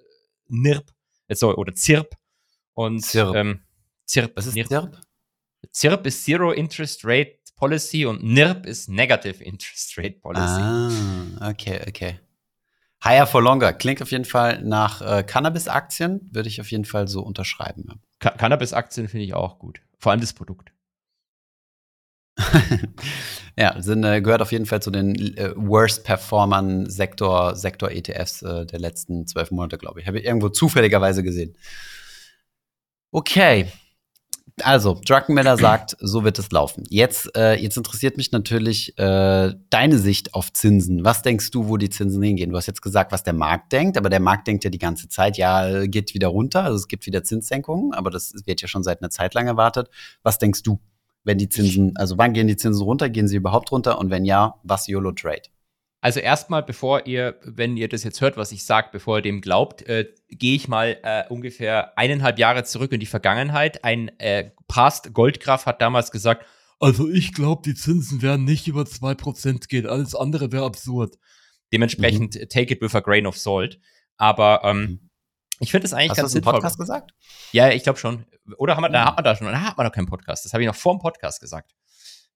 NIRP äh, sorry, oder ZIRP. Und ZIRP. Ähm, ZIRP. Was ist NIRP. ZIRP? ZIRP ist Zero Interest Rate Policy und NIRP ist Negative Interest Rate Policy. Ah, okay, okay. Higher for longer. Klingt auf jeden Fall nach äh, Cannabis-Aktien. Würde ich auf jeden Fall so unterschreiben. Ca- Cannabis-Aktien finde ich auch gut. Vor allem das Produkt. [laughs] ja, sind, äh, gehört auf jeden Fall zu den äh, worst performern Sektor, Sektor ETFs äh, der letzten zwölf Monate, glaube ich. Habe ich irgendwo zufälligerweise gesehen. Okay. Also, Druckenmiller [clears throat] sagt, so wird es laufen. Jetzt, äh, jetzt interessiert mich natürlich äh, deine Sicht auf Zinsen. Was denkst du, wo die Zinsen hingehen? Du hast jetzt gesagt, was der Markt denkt, aber der Markt denkt ja die ganze Zeit, ja, äh, geht wieder runter, also es gibt wieder Zinssenkungen, aber das wird ja schon seit einer Zeit lang erwartet. Was denkst du, wenn die Zinsen, also wann gehen die Zinsen runter? Gehen sie überhaupt runter? Und wenn ja, was YOLO Trade? Also erstmal, bevor ihr, wenn ihr das jetzt hört, was ich sage, bevor ihr dem glaubt, äh, gehe ich mal äh, ungefähr eineinhalb Jahre zurück in die Vergangenheit. Ein äh, Past Goldgraf hat damals gesagt, also ich glaube, die Zinsen werden nicht über 2% gehen, alles andere wäre absurd. Dementsprechend mhm. take it with a grain of salt. Aber ähm, mhm. Ich finde es eigentlich Hast ganz im Podcast gesagt? Ja, ich glaube schon. Oder haben wir, da mhm. hat man da schon, da hat man noch keinen Podcast. Das habe ich noch vor dem Podcast gesagt.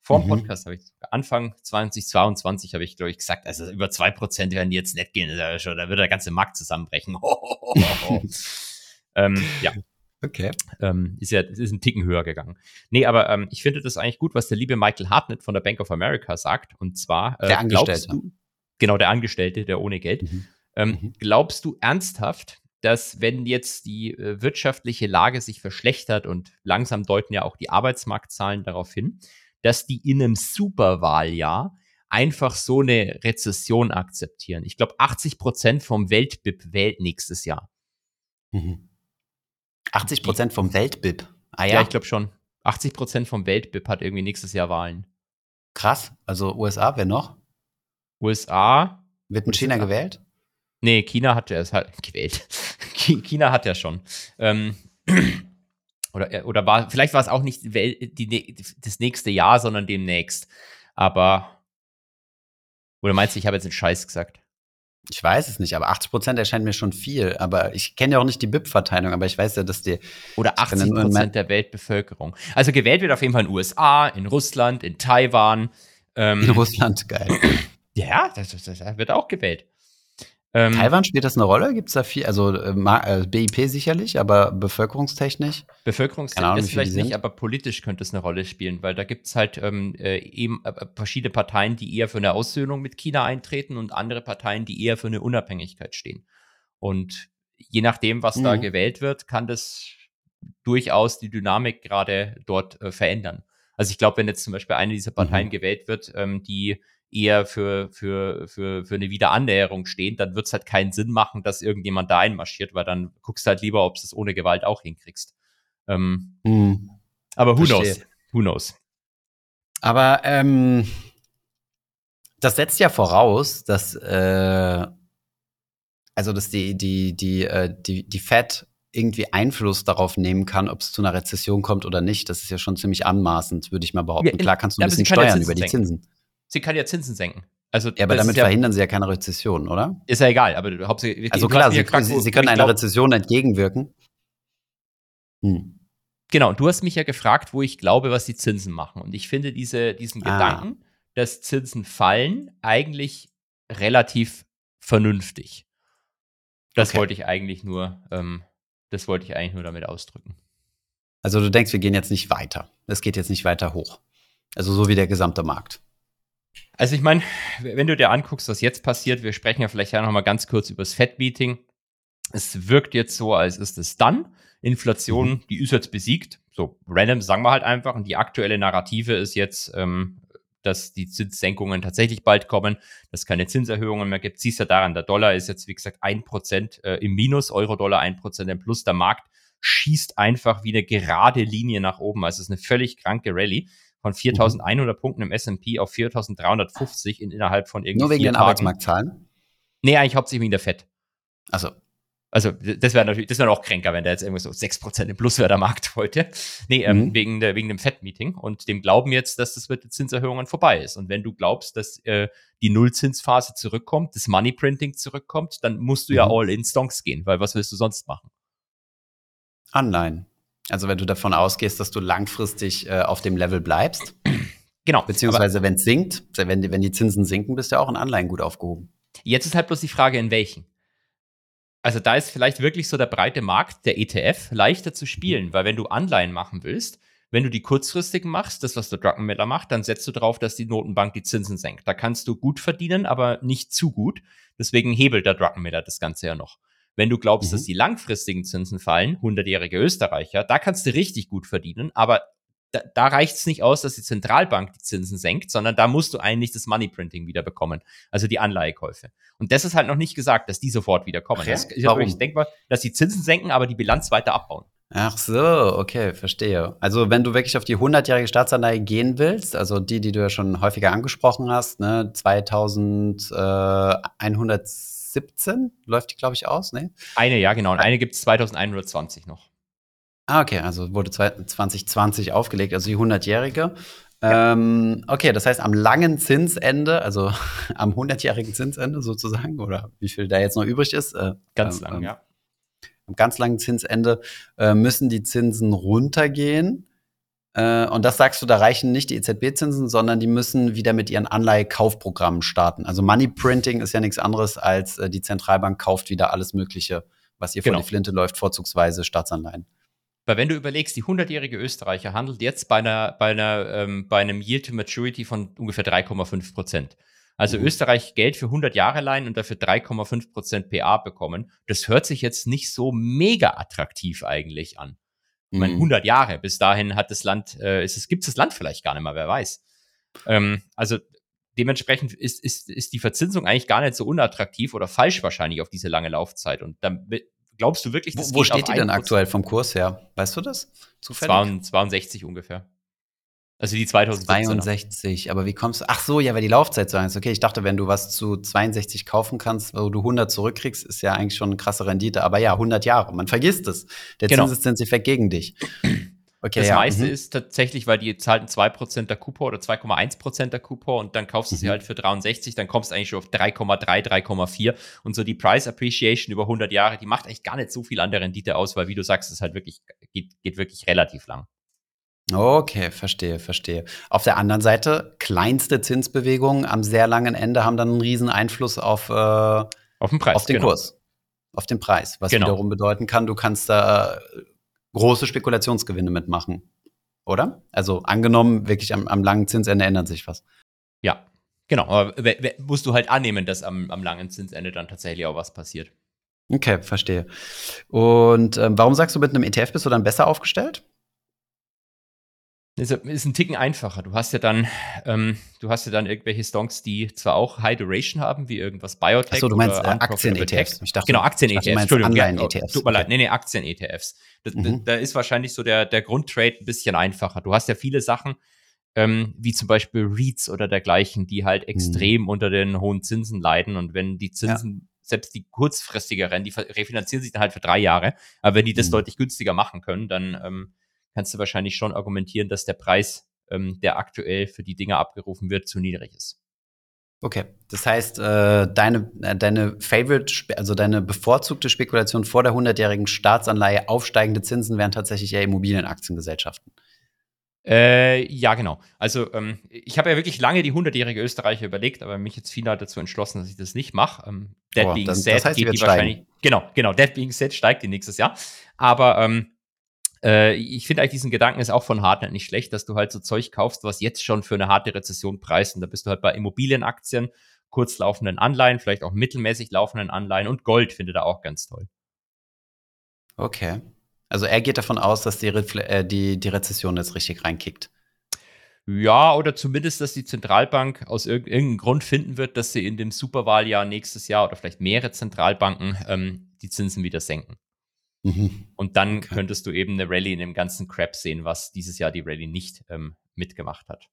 Vor dem mhm. Podcast habe ich, Anfang 2022 habe ich, glaube ich, gesagt, also über zwei Prozent werden die jetzt nicht gehen. Da, da wird der ganze Markt zusammenbrechen. [laughs] ähm, ja. Okay. Ähm, ist ja, ist ein Ticken höher gegangen. Nee, aber ähm, ich finde das eigentlich gut, was der liebe Michael Hartnett von der Bank of America sagt. Und zwar, äh, der Angestellte. Du, genau, der Angestellte, der ohne Geld. Mhm. Ähm, mhm. Glaubst du ernsthaft, dass wenn jetzt die äh, wirtschaftliche Lage sich verschlechtert und langsam deuten ja auch die Arbeitsmarktzahlen darauf hin, dass die in einem Superwahljahr einfach so eine Rezession akzeptieren. Ich glaube, 80 Prozent vom Weltbip wählt nächstes Jahr. Mhm. 80 Prozent vom Weltbip? Ah ja? Ja, ich glaube schon. 80 Prozent vom Weltbip hat irgendwie nächstes Jahr Wahlen. Krass. Also USA, wer noch? USA. Wird in China gewählt? Nee, China hat ja es halt gewählt. China hat ja schon. Ähm, [clears throat] oder, oder war, vielleicht war es auch nicht die, die, das nächste Jahr, sondern demnächst. Aber. Oder meinst du, ich habe jetzt einen Scheiß gesagt? Ich weiß es nicht, aber 80 Prozent erscheint mir schon viel. Aber ich kenne ja auch nicht die BIP-Verteilung, aber ich weiß ja, dass die. Oder 80 Prozent der Weltbevölkerung. Also gewählt wird auf jeden Fall in den USA, in Russland, in Taiwan. Ähm, in Russland, geil. Ja, das, das, das wird auch gewählt. Ähm, Taiwan spielt das eine Rolle? Gibt es da viel? Also äh, äh BIP sicherlich, aber bevölkerungstechnisch? Bevölkerungstechnisch vielleicht nicht, aber politisch könnte es eine Rolle spielen, weil da gibt es halt ähm, äh, eben äh, verschiedene Parteien, die eher für eine Aussöhnung mit China eintreten und andere Parteien, die eher für eine Unabhängigkeit stehen. Und je nachdem, was mhm. da gewählt wird, kann das durchaus die Dynamik gerade dort äh, verändern. Also ich glaube, wenn jetzt zum Beispiel eine dieser Parteien mhm. gewählt wird, ähm, die eher für, für, für, für eine Wiederannäherung stehen, dann wird es halt keinen Sinn machen, dass irgendjemand da einmarschiert, weil dann guckst du halt lieber, ob du es ohne Gewalt auch hinkriegst. Ähm, hm. Aber who Verstehe. knows? Who knows? Aber ähm, das setzt ja voraus, dass äh, also dass die, die, die, äh, die, die Fed irgendwie Einfluss darauf nehmen kann, ob es zu einer Rezession kommt oder nicht. Das ist ja schon ziemlich anmaßend, würde ich mal behaupten. Ja, Klar kannst du ein bisschen steuern über die Zinsen sie kann ja Zinsen senken. Also, ja, aber damit ja, verhindern sie ja keine Rezession, oder? Ist ja egal, aber hauptsächlich. Also klar, sie, gefragt, sie, sie können einer Rezession entgegenwirken. Hm. Genau, du hast mich ja gefragt, wo ich glaube, was die Zinsen machen. Und ich finde diese, diesen ah. Gedanken, dass Zinsen fallen, eigentlich relativ vernünftig. Das okay. wollte ich eigentlich nur, ähm, das wollte ich eigentlich nur damit ausdrücken. Also du denkst, wir gehen jetzt nicht weiter. Es geht jetzt nicht weiter hoch. Also so wie der gesamte Markt. Also ich meine, wenn du dir anguckst, was jetzt passiert, wir sprechen ja vielleicht ja noch mal ganz kurz über das Fed-Meeting. Es wirkt jetzt so, als ist es dann. Inflation, mhm. die ist jetzt besiegt. So random sagen wir halt einfach. Und die aktuelle Narrative ist jetzt, ähm, dass die Zinssenkungen tatsächlich bald kommen, dass es keine Zinserhöhungen mehr gibt. Siehst du daran, der Dollar ist jetzt, wie gesagt, ein Prozent äh, im Minus, Euro-Dollar ein Prozent im Plus. Der Markt schießt einfach wie eine gerade Linie nach oben. Also es ist eine völlig kranke Rallye von 4100 mhm. Punkten im S&P auf 4350 in, innerhalb von irgendwie Nur wegen den Tagen. Arbeitsmarktzahlen? Nee, eigentlich hauptsächlich wegen der FED. Also also das wäre natürlich, das wäre auch kränker, wenn da jetzt irgendwie so 6% im Plus wäre der Markt heute. Nee, ähm, mhm. wegen, der, wegen dem Fed-Meeting und dem Glauben jetzt, dass das mit den Zinserhöhungen vorbei ist. Und wenn du glaubst, dass äh, die Nullzinsphase zurückkommt, das Money-Printing zurückkommt, dann musst du mhm. ja all in Stonks gehen, weil was willst du sonst machen? Anleihen. Also wenn du davon ausgehst, dass du langfristig äh, auf dem Level bleibst. Genau. Beziehungsweise wenn es sinkt, wenn die, wenn die Zinsen sinken, bist du ja auch in Anleihen gut aufgehoben. Jetzt ist halt bloß die Frage, in welchen. Also da ist vielleicht wirklich so der breite Markt, der ETF, leichter zu spielen, weil wenn du Anleihen machen willst, wenn du die kurzfristig machst, das, was der Druckenmiller macht, dann setzt du darauf, dass die Notenbank die Zinsen senkt. Da kannst du gut verdienen, aber nicht zu gut. Deswegen hebelt der Druckenmiller das Ganze ja noch. Wenn du glaubst, mhm. dass die langfristigen Zinsen fallen, 100-jährige Österreicher, da kannst du richtig gut verdienen, aber da, da reicht es nicht aus, dass die Zentralbank die Zinsen senkt, sondern da musst du eigentlich das Money Printing wieder bekommen, also die Anleihekäufe. Und das ist halt noch nicht gesagt, dass die sofort wieder kommen. Okay. Das, Warum? Ich denke mal, dass die Zinsen senken, aber die Bilanz weiter abbauen. Ach so, okay, verstehe. Also wenn du wirklich auf die 100-jährige Staatsanleihe gehen willst, also die, die du ja schon häufiger angesprochen hast, ne, 2100 2017 läuft die, glaube ich, aus, ne? Eine, ja, genau. Und eine gibt es 2120 noch. Ah, okay, also wurde 2020 aufgelegt, also die 100-jährige. Ähm, okay, das heißt am langen Zinsende, also [laughs] am 100-jährigen Zinsende sozusagen, oder wie viel da jetzt noch übrig ist. Äh, Ganz ähm, lang, ähm, ja. Am ganz langen Zinsende äh, müssen die Zinsen runtergehen. Äh, und das sagst du, da reichen nicht die EZB-Zinsen, sondern die müssen wieder mit ihren Anleihekaufprogrammen starten. Also Money Printing ist ja nichts anderes als äh, die Zentralbank kauft wieder alles Mögliche, was ihr Genau. vor die Flinte läuft, vorzugsweise Staatsanleihen. Weil wenn du überlegst, die 100-jährige Österreicher handelt jetzt bei, einer, bei, einer, ähm, bei einem Yield to Maturity von ungefähr 3,5 Prozent. Also Mhm. Österreich Geld für 100 Jahre leihen und dafür 3,5 Prozent PA bekommen. Das hört sich jetzt nicht so mega attraktiv eigentlich an. Ich meine, Mhm. 100 Jahre, bis dahin hat das Land, äh, ist es, gibt es das Land vielleicht gar nicht mehr, wer weiß. Ähm, also dementsprechend ist, ist, ist die Verzinsung eigentlich gar nicht so unattraktiv oder falsch wahrscheinlich auf diese lange Laufzeit. Und dann glaubst du wirklich, Wo, das wo auf steht die denn 1%? aktuell vom Kurs her? Weißt du das? Zufällig? 62 62 ungefähr. Also die 2017er. 62, aber wie kommst du? Ach so, ja, weil die Laufzeit so lang ist. Okay, ich dachte, wenn du was zu 62 kaufen kannst, wo du 100 zurückkriegst, ist ja eigentlich schon eine krasse Rendite. Aber ja, 100 Jahre, man vergisst es. Der Genau. Zinseszinseffekt gegen dich. Okay, Das ja. meiste mhm. ist tatsächlich, weil die zahlten 2% der Coupon oder 2,1% der Coupon und dann kaufst du sie Mhm. halt für 63, dann kommst du eigentlich schon auf 3,3, 3,4 und so die Price Appreciation über 100 Jahre, die macht eigentlich gar nicht so viel an der Rendite aus, weil wie du sagst, es halt wirklich, geht, geht wirklich relativ lang. Okay, verstehe, verstehe. Auf der anderen Seite, kleinste Zinsbewegungen am sehr langen Ende haben dann einen riesen Einfluss auf, äh, Auf den Preis. auf den genau. Kurs, auf den Preis, was Genau. wiederum bedeuten kann, du kannst da äh, große Spekulationsgewinne mitmachen. Oder? Also angenommen, wirklich am, am langen Zinsende ändert sich was. Ja, genau. Aber musst du halt annehmen, dass am, am langen Zinsende dann tatsächlich auch was passiert. Okay, verstehe. Und ähm, warum sagst du, mit einem ETF bist du dann besser aufgestellt? Ist, ist ein Ticken einfacher. Du hast ja dann, ähm, du hast ja dann irgendwelche Stonks, die zwar auch High Duration haben, wie irgendwas Biotech. Achso, du meinst oder äh, Aktien-ETFs. Tech. Ich dachte, Genau, Aktien-ETFs. meinst Entschuldigung, ja, Anleihen-ETFs. Tut mir leid. Okay. Nee, nee, Aktien-ETFs. Mhm. da ist wahrscheinlich so der, der Grundtrade ein bisschen einfacher. Du hast ja viele Sachen, ähm, wie zum Beispiel REITs oder dergleichen, die Mhm. halt extrem unter den hohen Zinsen leiden. Und wenn die Zinsen, selbst die kurzfristigeren, die refinanzieren sich dann halt für drei Jahre. Aber wenn die das Mhm. deutlich günstiger machen können, dann ähm, kannst du wahrscheinlich schon argumentieren, dass der Preis, ähm, der aktuell für die Dinger abgerufen wird, zu niedrig ist. Okay, das heißt, äh, deine, äh, deine Favorite, also deine bevorzugte Spekulation vor der 100-jährigen Staatsanleihe aufsteigende Zinsen wären tatsächlich eher Immobilienaktiengesellschaften. Äh, ja, genau. Also ähm, ich habe ja wirklich lange die 100-jährige Österreicher überlegt, aber mich jetzt final dazu entschlossen, dass ich das nicht mache. Ähm, that Oh, being dann- said, das heißt, geht die wahrscheinlich. Genau, genau. That being said steigt die nächstes Jahr. Aber ähm, äh, ich finde eigentlich diesen Gedanken ist auch von Hartnett nicht schlecht, dass du halt so Zeug kaufst, was jetzt schon für eine harte Rezession preist. Und da bist du halt bei Immobilienaktien, kurzlaufenden Anleihen, vielleicht auch mittelmäßig laufenden Anleihen und Gold finde da auch ganz toll. Okay. Also er geht davon aus, dass die, Refle äh, die, die Rezession jetzt richtig reinkickt. Ja, oder zumindest, dass die Zentralbank aus irg irgendeinem Grund finden wird, dass sie in dem Superwahljahr nächstes Jahr oder vielleicht mehrere Zentralbanken ähm, die Zinsen wieder senken. Mhm. Und dann Okay. könntest du eben eine Rallye in dem ganzen Crap sehen, was dieses Jahr die Rallye nicht ähm, mitgemacht hat.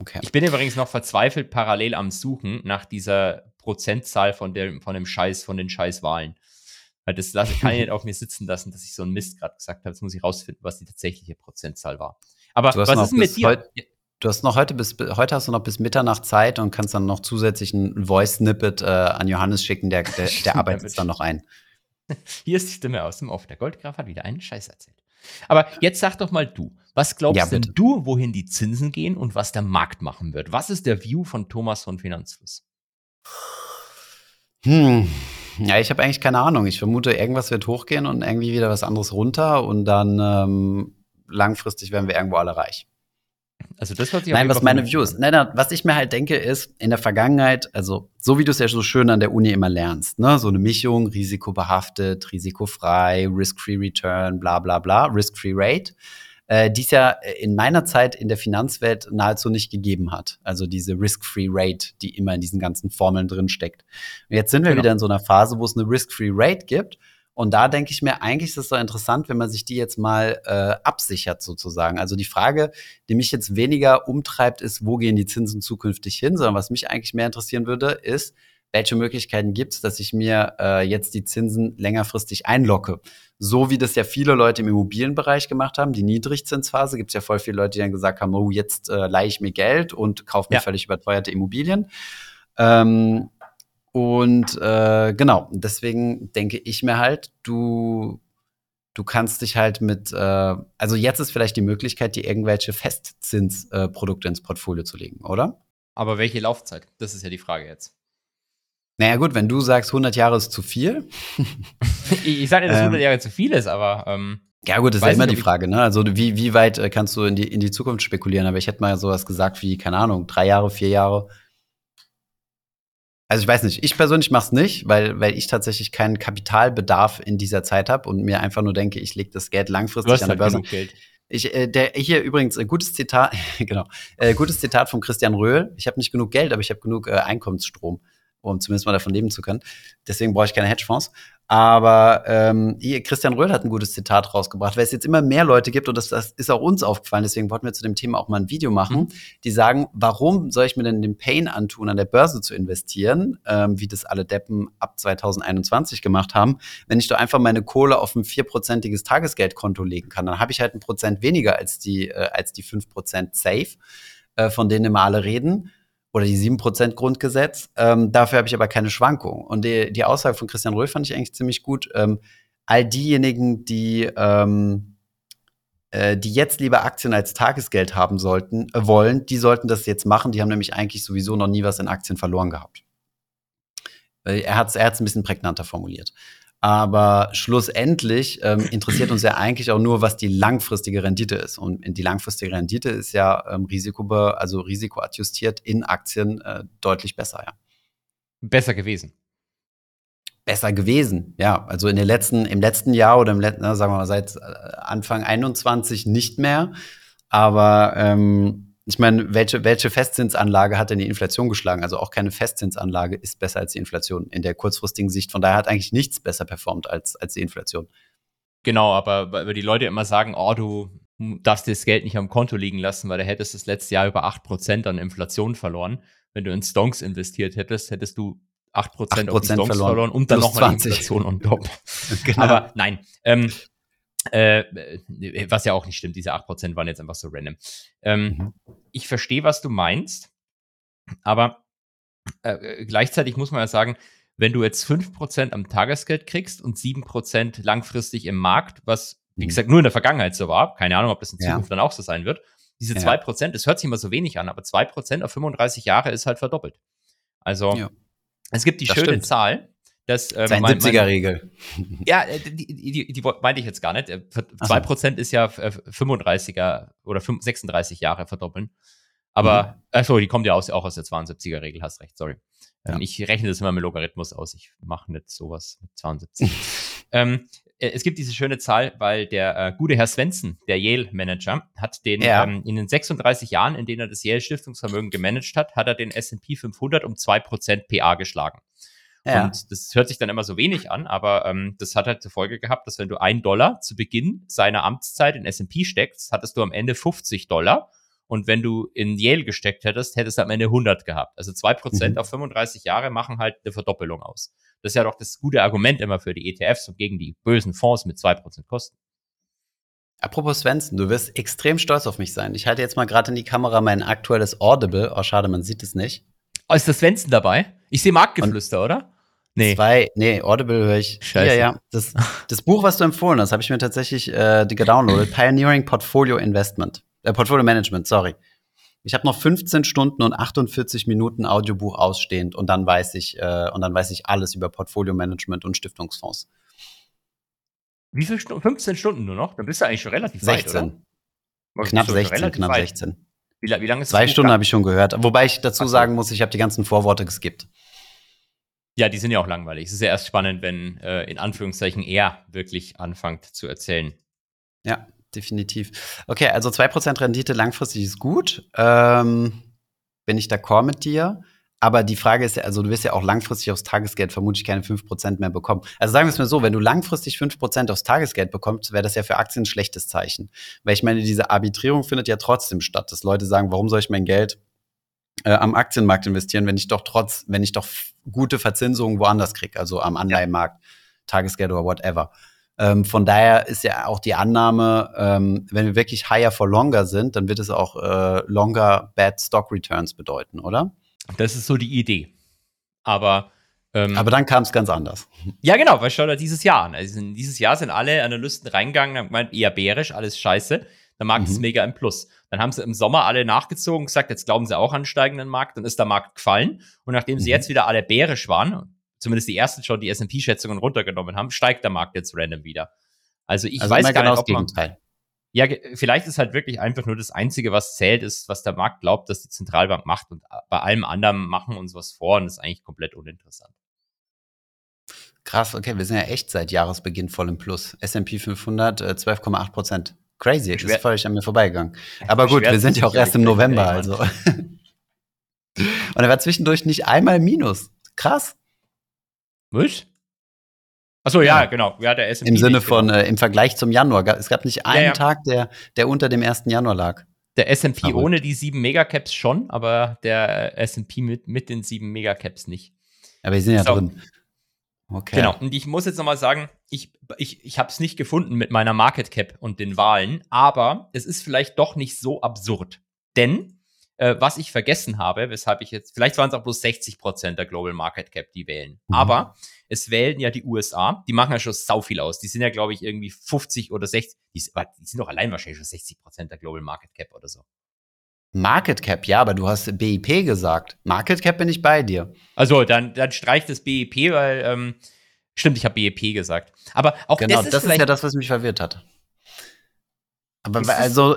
Okay. Ich bin übrigens noch verzweifelt parallel am Suchen nach dieser Prozentzahl von, der, von dem Scheiß, von den Scheißwahlen. Weil das lasse, kann ich nicht [laughs] auf mir sitzen lassen, dass ich so einen Mist gerade gesagt habe. Jetzt muss ich rausfinden, was die tatsächliche Prozentzahl war. Aber was ist denn mit dir? heut- Du hast noch heute bis heute hast du noch bis Mitternacht Zeit und kannst dann noch zusätzlich ein Voice-Snippet äh, an Johannes schicken, der, der, der [laughs] arbeitet es dann noch ein. [laughs] Hier ist die Stimme aus dem Off. Der Goldgraf hat wieder einen Scheiß erzählt. Aber jetzt sag doch mal du, was glaubst Ja, denn du, wohin die Zinsen gehen und was der Markt machen wird? Was ist der View von Thomas von Finanzfluss? Hm. Ja, ich habe eigentlich keine Ahnung. Ich vermute, irgendwas wird hochgehen und irgendwie wieder was anderes runter und dann ähm, langfristig werden wir irgendwo alle reich. Also das hört sich Nein, was meine Views. Nein, nein, was ich mir halt denke, ist, in der Vergangenheit, also so wie du es ja so schön an der Uni immer lernst, ne, so eine Mischung, risikobehaftet, risikofrei, risk-free return, bla bla bla, risk-free rate, äh, die es ja in meiner Zeit in der Finanzwelt nahezu nicht gegeben hat. Also diese risk-free rate, die immer in diesen ganzen Formeln drin steckt. Und jetzt sind wir Genau. wieder in so einer Phase, wo es eine risk-free rate gibt. Und da denke ich mir, eigentlich ist es so interessant, wenn man sich die jetzt mal äh, absichert sozusagen. Also die Frage, die mich jetzt weniger umtreibt, ist, wo gehen die Zinsen zukünftig hin, sondern was mich eigentlich mehr interessieren würde, ist, welche Möglichkeiten gibt es, dass ich mir äh, jetzt die Zinsen längerfristig einlocke? So wie das ja viele Leute im Immobilienbereich gemacht haben, die Niedrigzinsphase, gibt es ja voll viele Leute, die dann gesagt haben, oh, jetzt äh, leihe ich mir Geld und kaufe mir Ja. völlig überteuerte Immobilien. Ähm, und äh, genau, deswegen denke ich mir halt, du, du kannst dich halt mit, äh, also jetzt ist vielleicht die Möglichkeit, dir irgendwelche Festzinsprodukte äh, ins Portfolio zu legen, oder? Aber welche Laufzeit? Das ist ja die Frage jetzt. Naja gut, wenn du sagst, 100 Jahre ist zu viel, [laughs] Ich, ich sage nicht, dass Ähm. 100 Jahre zu viel ist, aber ähm, ja gut, das ist ja immer die Frage, ne? Also wie, wie weit äh, kannst du in die, in die Zukunft spekulieren? Aber ich hätte mal sowas gesagt wie, keine Ahnung, drei Jahre, vier Jahre. Also ich weiß nicht, ich persönlich mache es nicht, weil, weil ich tatsächlich keinen Kapitalbedarf in dieser Zeit habe und mir einfach nur denke, ich lege das Geld langfristig an der halt Börse. genug Geld. Ich, äh, der, hier übrigens, äh, gutes Zitat, [laughs] genau, äh, gutes Zitat von Christian Röhl. Ich habe nicht genug Geld, aber ich habe genug äh, Einkommensstrom, um zumindest mal davon leben zu können. Deswegen brauche ich keine Hedgefonds. Aber ähm, Christian Röhl hat ein gutes Zitat rausgebracht, weil es jetzt immer mehr Leute gibt, und das, das ist auch uns aufgefallen, deswegen wollten wir zu dem Thema auch mal ein Video machen, Mhm. die sagen, warum soll ich mir denn den Pain antun, an der Börse zu investieren, ähm, wie das alle Deppen ab 2021 gemacht haben, wenn ich doch einfach meine Kohle auf ein vierprozentiges Tagesgeldkonto legen kann, dann habe ich halt ein Prozent weniger als die, äh, als die fünf Prozent Safe, äh, von denen immer alle reden. Oder die 7% Grundgesetz. Ähm, dafür habe ich aber keine Schwankung. Und die, die Aussage von Christian Röhl fand ich eigentlich ziemlich gut. Ähm, all diejenigen, die, ähm, äh, die jetzt lieber Aktien als Tagesgeld haben sollten, äh, wollen, die sollten das jetzt machen. Die haben nämlich eigentlich sowieso noch nie was in Aktien verloren gehabt. Äh, Er hat es er ein bisschen prägnanter formuliert. Aber schlussendlich ähm, interessiert uns ja eigentlich auch nur, was die langfristige Rendite ist. Und die langfristige Rendite ist ja ähm, Risiko, also risikoadjustiert in Aktien äh, deutlich besser, ja. Besser gewesen. Besser gewesen, ja. Also in den letzten, im letzten Jahr oder im letzten, na, sagen wir mal, seit äh, Anfang 21 nicht mehr. Aber ähm, ich meine, welche, welche Festzinsanlage hat denn die Inflation geschlagen? Also auch keine Festzinsanlage ist besser als die Inflation in der kurzfristigen Sicht. Von daher hat eigentlich nichts besser performt als, als die Inflation. Genau, aber weil die Leute immer sagen, oh, du darfst dir das Geld nicht am Konto liegen lassen, weil du hättest das letzte Jahr über 8% an Inflation verloren. Wenn du in Stonks investiert hättest, hättest du 8%, 8 auf die 8% Stonks verloren. verloren, und dann nochmal die 20. Inflation on top. [laughs] Genau. Aber nein, ähm, äh, äh, was ja auch nicht stimmt, diese 8% waren jetzt einfach so random. Ähm, Mhm. Ich verstehe, was du meinst, aber äh, gleichzeitig muss man ja sagen, wenn du jetzt 5% am Tagesgeld kriegst und 7% langfristig im Markt, was, wie Mhm. gesagt, nur in der Vergangenheit so war, keine Ahnung, ob das in Ja. Zukunft dann auch so sein wird, diese Ja. 2%, das hört sich immer so wenig an, aber 2% auf 35 Jahre ist halt verdoppelt. Also, Ja. es gibt die Das schöne stimmt. Zahl, äh, Das mein- 70er-Regel. [laughs] ja, äh, die, die, die, meinte ich jetzt gar nicht. Äh, ver- Ach so. 2% ist ja äh, 35er oder 5, 36 Jahre verdoppeln. Aber, achso, die kommt ja aus, auch aus der 72er-Regel, hast recht, sorry. Ähm, Mhm. Ja. Ich rechne das immer mit Logarithmus aus. Ich mache nicht sowas mit 72. [laughs] ähm, äh, es gibt diese schöne Zahl, weil der äh, gute Herr Svensson, der Yale-Manager, hat den Ja. ähm, in den 36 Jahren, in denen er das Yale-Stiftungsvermögen gemanagt hat, hat er den S&P 500 um 2% PA geschlagen. Ja. Und das hört sich dann immer so wenig an, aber ähm, das hat halt zur Folge gehabt, dass wenn du ein Dollar zu Beginn seiner Amtszeit in S&P steckst, hattest du am Ende 50 Dollar. Und wenn du in Yale gesteckt hättest, hättest du am Ende 100 gehabt. Also 2% Mhm. auf 35 Jahre machen halt eine Verdoppelung aus. Das ist ja doch das gute Argument immer für die ETFs und gegen die bösen Fonds mit 2% Kosten. Apropos Svensson, du wirst extrem stolz auf mich sein. Ich halte jetzt mal gerade in die Kamera mein aktuelles Audible. Oh, schade, man sieht es nicht. Oh, ist das Svensson dabei? Ich sehe Marktgeflüster, oder? Nee. Zwei, nee, Audible höre ich. Scheiße. Ja, ja. Das, das Buch, was du empfohlen hast, habe ich mir tatsächlich äh, gedownloadet. [laughs] Pioneering Portfolio Investment. Äh, Portfolio Management, sorry. Ich habe noch 15 Stunden und 48 Minuten Audiobuch ausstehend und dann weiß ich, äh, und dann weiß ich alles über Portfolio Management und Stiftungsfonds. Wie viele Stunden? 15 Stunden nur noch? Dann bist du eigentlich schon relativ weit, 16. oder? Bist Knapp du schon 16, relativ knapp weit. 16. Wie, wie lange ist Zwei das Buch Stunden habe ich schon gehört. Wobei ich dazu sagen muss, ich habe die ganzen Vorworte geskippt. Ja, die sind ja auch langweilig. Es ist ja erst spannend, wenn äh, in Anführungszeichen er wirklich anfängt zu erzählen. Ja, definitiv. Okay, also 2% Rendite langfristig ist gut. Ähm, bin ich d'accord mit dir. Aber die Frage ist ja, also du wirst ja auch langfristig aufs Tagesgeld vermutlich keine 5% mehr bekommen. Also sagen wir es mal so, wenn du langfristig 5% aufs Tagesgeld bekommst, wäre das ja für Aktien ein schlechtes Zeichen. Weil ich meine, diese Arbitrierung findet ja trotzdem statt, dass Leute sagen, warum soll ich mein Geld äh, am Aktienmarkt investieren, wenn ich doch trotz, wenn ich doch gute Verzinsungen woanders kriege, also am Anleihenmarkt, Tagesgeld oder whatever. Ähm, von daher ist ja auch die Annahme, ähm, wenn wir wirklich higher for longer sind, dann wird es auch äh, longer bad stock returns bedeuten, oder? Das ist so die Idee. Aber ähm, Aber dann kam es ganz anders. Ja, genau, weil schau dir dieses Jahr an. Also dieses Jahr sind alle Analysten reingegangen, haben gemeint, eher bärisch, alles scheiße. Der Markt mhm. ist mega im Plus. Dann haben sie im Sommer alle nachgezogen, und gesagt, jetzt glauben sie auch an einen steigenden Markt, dann ist der Markt gefallen. Und nachdem sie mhm. jetzt wieder alle bärisch waren, zumindest die ersten schon die S&P-Schätzungen runtergenommen haben, steigt der Markt jetzt random wieder. Also ich also weiß gar genau nicht, ob man, Gegenteil. Ja, vielleicht ist halt wirklich einfach nur das Einzige, was zählt, ist, was der Markt glaubt, dass die Zentralbank macht und bei allem anderen machen uns was vor und ist eigentlich komplett uninteressant. Krass, okay, wir sind ja echt seit Jahresbeginn voll im Plus. S&P 500 äh, 12,8 Prozent. Crazy, das ist völlig an mir vorbeigegangen. Aber gut, wir sind ja auch erst im November, also. [laughs] Und er war zwischendurch nicht einmal Minus. Krass. Was? Achso, ja, ja, genau. Ja, der Im Sinne von, genau. äh, im Vergleich zum Januar. Es gab nicht einen ja, ja. Tag, der, der unter dem 1. Januar lag. Der S&P ohne die sieben Megacaps schon, aber der S&P mit, mit den sieben Megacaps nicht. Aber die sind ja so. drin. Okay. Genau. Und ich muss jetzt nochmal sagen, ich, ich, ich habe es nicht gefunden mit meiner Market Cap und den Wahlen, aber es ist vielleicht doch nicht so absurd. Denn äh, was ich vergessen habe, weshalb ich jetzt, vielleicht waren es auch bloß 60 Prozent der Global Market Cap, die wählen. Mhm. Aber es wählen ja die USA, die machen ja schon sau viel aus. Die sind ja, glaube ich, irgendwie 50 oder 60, die, die sind doch allein wahrscheinlich schon 60 Prozent der Global Market Cap oder so. Market Cap, ja, aber du hast BIP gesagt. Market Cap bin ich bei dir. Also dann, dann streich das BIP, weil, ähm, stimmt, ich habe BIP gesagt. Aber auch genau, das ist, das ist ja das, was mich verwirrt hat. Aber also,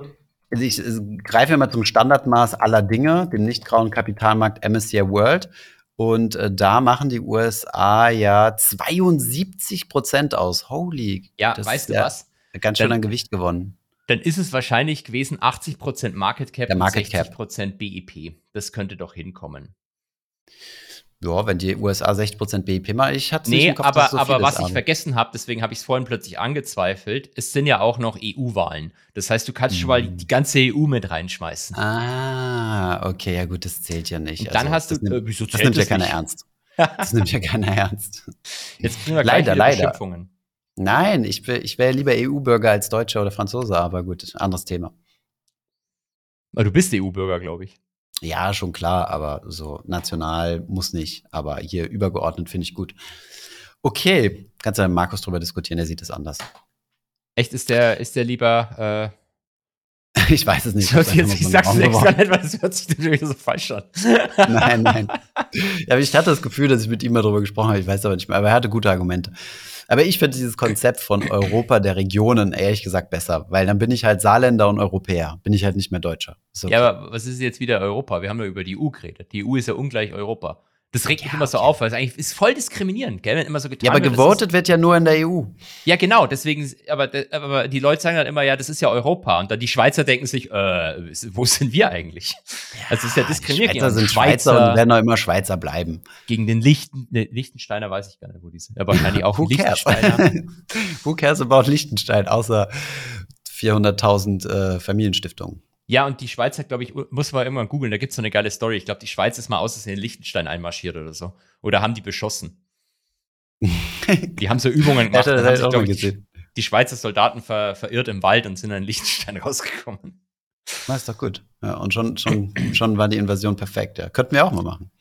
ich, ich greife mal zum Standardmaß aller Dinge, dem nicht grauen Kapitalmarkt MSCI World. Und äh, da machen die USA ja 72 Prozent aus. Holy. Ja, weißt du was? Ganz schön an Gewicht gewonnen dann ist es wahrscheinlich gewesen 80% Market Cap Der Market und 60% BIP. Das könnte doch hinkommen. Ja, wenn die USA 60% BIP mal, ich hatte Nee, Kopf, aber, so aber was ich vergessen habe, deswegen habe ich es vorhin plötzlich angezweifelt, es sind ja auch noch EU-Wahlen. Das heißt, du kannst hm. schon mal die, ganze EU mit reinschmeißen. Ah, okay, ja gut, das zählt ja nicht. Und dann also, hast du, nimmt, äh, wieso das nimmt ja keiner ernst. Das nimmt ja keiner ernst. [laughs] Jetzt kriegen wir leider, leider. Nein, ich, ich wäre lieber EU-Bürger als Deutscher oder Franzose, aber gut, anderes Thema. Aber du bist EU-Bürger, glaube ich. Ja, schon klar, aber so national muss nicht. Aber hier übergeordnet finde ich gut. Okay, kannst du mit Markus drüber diskutieren, der sieht es anders. Echt, ist der, ist der lieber äh [laughs] Ich weiß es nicht. [laughs] Jetzt, jetzt, ich sag's extra nicht, weil es hört sich natürlich so falsch an. [laughs] nein, nein. Ja, ich hatte das Gefühl, dass ich mit ihm mal drüber gesprochen habe. Ich weiß aber nicht mehr. Aber er hatte gute Argumente. Aber ich finde dieses Konzept von Europa der Regionen ehrlich gesagt besser, weil dann bin ich halt Saarländer und Europäer. Bin ich halt nicht mehr Deutscher. Okay. Ja, aber was ist jetzt wieder Europa? Wir haben ja über die EU geredet. Die EU ist ja ungleich Europa. Das regt mich immer so auf, weil es eigentlich ist voll diskriminierend, gell? Wenn immer so getan ja, aber wird, gewotet wird ja nur in der EU. Ja, genau, deswegen, aber, aber die Leute sagen dann immer, ja, das ist ja Europa. Und dann die Schweizer denken sich, äh, wo sind wir eigentlich? Ja, also es ist ja diskriminierend. Die Schweizer sind Schweizer, Schweizer, und werden auch immer Schweizer bleiben. Gegen den Lichten, ne, Lichtensteiner weiß ich gar nicht, wo die sind. Aber wahrscheinlich auch Lichtensteiner. [laughs] Who cares about Lichtenstein, außer 400.000 äh, Familienstiftungen? Ja, und die Schweiz hat, glaube ich, muss man irgendwann googeln, da gibt es so eine geile Story. Ich glaube, die Schweiz ist mal aus in Liechtenstein einmarschiert oder so. Oder haben die beschossen. [laughs] die haben so Übungen gemacht. Ja, das haben sich, ich, die, die, Schweizer Soldaten ver, verirrt im Wald und sind dann in Liechtenstein [laughs] rausgekommen. Na, ist doch gut. Ja, und schon, schon, schon war die Invasion perfekt. Ja. Könnten wir auch mal machen.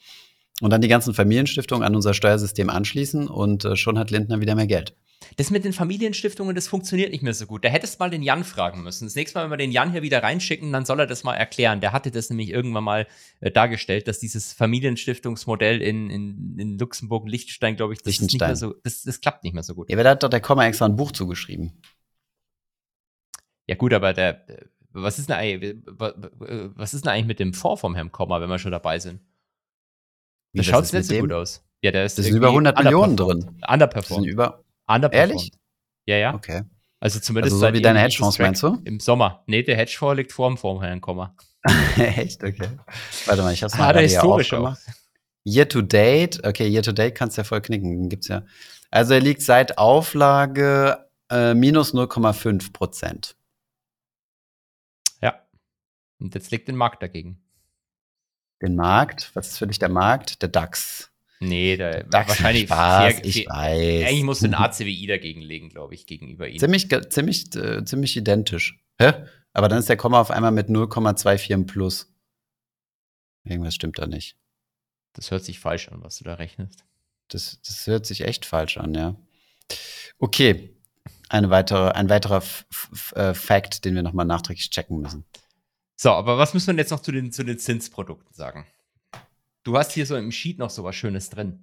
Und dann die ganzen Familienstiftungen an unser Steuersystem anschließen und äh, schon hat Lindner wieder mehr Geld. Das mit den Familienstiftungen, das funktioniert nicht mehr so gut. Da hättest du mal den Jan fragen müssen. Das nächste Mal, wenn wir den Jan hier wieder reinschicken, dann soll er das mal erklären. Der hatte das nämlich irgendwann mal äh, dargestellt, dass dieses Familienstiftungsmodell in, in, in Luxemburg Liechtenstein, glaube ich, das, nicht mehr so, das, das klappt nicht mehr so gut. Ja, aber da hat doch der Komma extra ein Buch zugeschrieben. Ja, gut, aber der, was ist denn eigentlich, was ist denn eigentlich mit dem Fonds vom Herrn Komma, wenn wir schon dabei sind? Das schaut nicht so gut aus. Ja, der ist. Das sind über 100 Millionen drin. Underperformed. Das sind über, Ehrlich? Ja, ja. Okay. Also zumindest also so wie deine Hedgefonds, meinst du? Im Sommer. Nee, der Hedgefonds liegt vor dem vorherigen Komma. [laughs] Echt? Okay. Warte mal, ich hab's mal ah, historisch gemacht. Year to date, okay, year to date kannst du ja voll knicken, gibt's ja. Also er liegt seit Auflage äh, minus 0,5 Prozent. Ja. Und jetzt liegt der Markt dagegen. Den Markt. Was ist für dich der Markt? Der DAX. Nee, da DAX wahrscheinlich Spaß, fair- ich fair- weiß. Eigentlich muss ein [laughs] ACWI dagegen legen, glaube ich, gegenüber ihm. Ziemlich, ziemlich, äh, ziemlich identisch. Hä? Aber dann ist der Komma auf einmal mit 0,24 im Plus. Irgendwas stimmt da nicht. Das hört sich falsch an, was du da rechnest. Das, das hört sich echt falsch an, ja. Okay. Eine weitere, ein weiterer F F äh, Fact, den wir nochmal nachträglich checken müssen. So, aber was müssen wir jetzt noch zu den, zu den Zinsprodukten sagen? Du hast hier so im Sheet noch so was Schönes drin.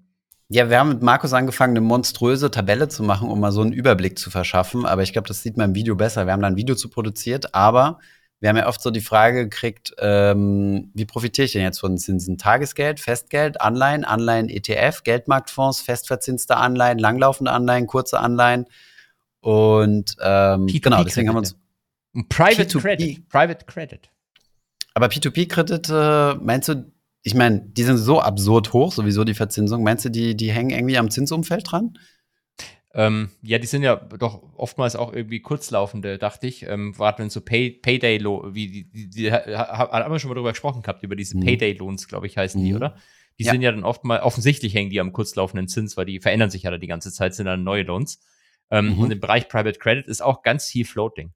Ja, wir haben mit Markus angefangen, eine monströse Tabelle zu machen, um mal so einen Überblick zu verschaffen. Aber ich glaube, das sieht man im Video besser. Wir haben da ein Video zu produziert, aber wir haben ja oft so die Frage gekriegt, ähm, wie profitiere ich denn jetzt von Zinsen? Tagesgeld, Festgeld, Anleihen, Anleihen, ETF, Geldmarktfonds, festverzinste Anleihen, langlaufende Anleihen, kurze Anleihen. Und ähm, P2P genau, deswegen haben wir uns. Private P2P. Credit. Private Credit. Aber P2P-Kredite, meinst du, ich meine, die sind so absurd hoch, sowieso die Verzinsung. Meinst du, die, die hängen irgendwie am Zinsumfeld dran? Ähm, ja, die sind ja doch oftmals auch irgendwie kurzlaufende, dachte ich. Ähm, wenn so Pay, Payday, wie die, die, die ha- ha- haben wir schon mal drüber gesprochen gehabt, über diese Mhm. Payday-Loans, glaube ich, heißen die, Mhm. oder? Die Ja. sind ja dann oft mal, offensichtlich hängen die am kurzlaufenden Zins, weil die verändern sich ja da die ganze Zeit, sind dann neue Loans. Ähm, Mhm. Und im Bereich Private Credit ist auch ganz viel Floating.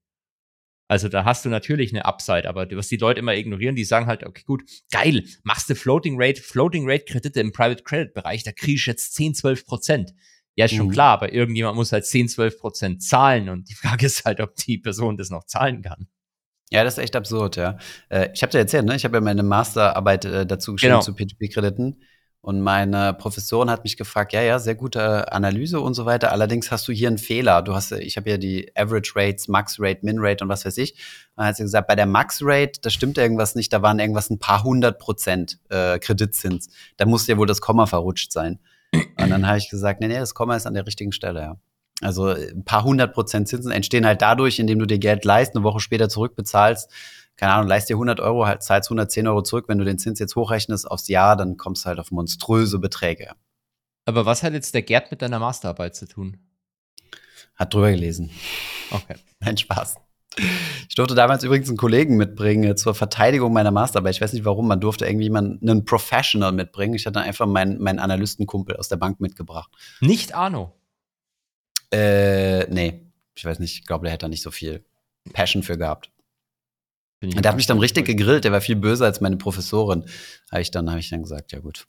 Also da hast du natürlich eine Upside, aber was die Leute immer ignorieren, die sagen halt, okay, gut, geil, machst du Floating Rate, Floating Rate Kredite im Private Credit Bereich, da kriege ich jetzt 10, 12 Prozent. Ja, ist schon Mhm. klar, aber irgendjemand muss halt 10, 12 Prozent zahlen und die [laughs] Frage ist halt, ob die Person das noch zahlen kann. Ja, das ist echt absurd, ja. Äh, ich habe dir erzählt, ne? Ich habe ja meine Masterarbeit äh, dazu geschrieben Genau. zu P2P-Krediten. Und meine Professorin hat mich gefragt, ja, ja, sehr gute Analyse und so weiter. Allerdings hast du hier einen Fehler. Du hast, ich habe ja die Average Rates, Max Rate, Min Rate und was weiß ich. Und dann hat sie gesagt, bei der Max Rate, da stimmt irgendwas nicht. Da waren irgendwas ein paar hundert Prozent äh, Kreditzins. Da muss ja wohl das Komma verrutscht sein. Und dann habe ich gesagt, nee, nee, das Komma ist an der richtigen Stelle, ja. Also ein paar hundert Prozent Zinsen entstehen halt dadurch, indem du dir Geld leist, eine Woche später zurückbezahlst. Keine Ahnung, leist dir 100 Euro, halt, zahlst 110 Euro zurück. Wenn du den Zins jetzt hochrechnest aufs Jahr, dann kommst du halt auf monströse Beträge. Aber was hat jetzt der Gerd mit deiner Masterarbeit zu tun? Hat drüber gelesen. Okay. [laughs] Nein, Spaß. Ich durfte damals übrigens einen Kollegen mitbringen äh, zur Verteidigung meiner Masterarbeit. Ich weiß nicht warum, man durfte irgendwie jemanden, einen Professional mitbringen. Ich hatte einfach meinen, meinen Analystenkumpel aus der Bank mitgebracht. Nicht Arno. Äh, nee, ich weiß nicht, ich glaube, der hätte da nicht so viel Passion für gehabt. Bin ich Der hat mich dann richtig gegrillt, der war viel böser als meine Professorin. Habe ich dann, habe ich dann gesagt, ja gut.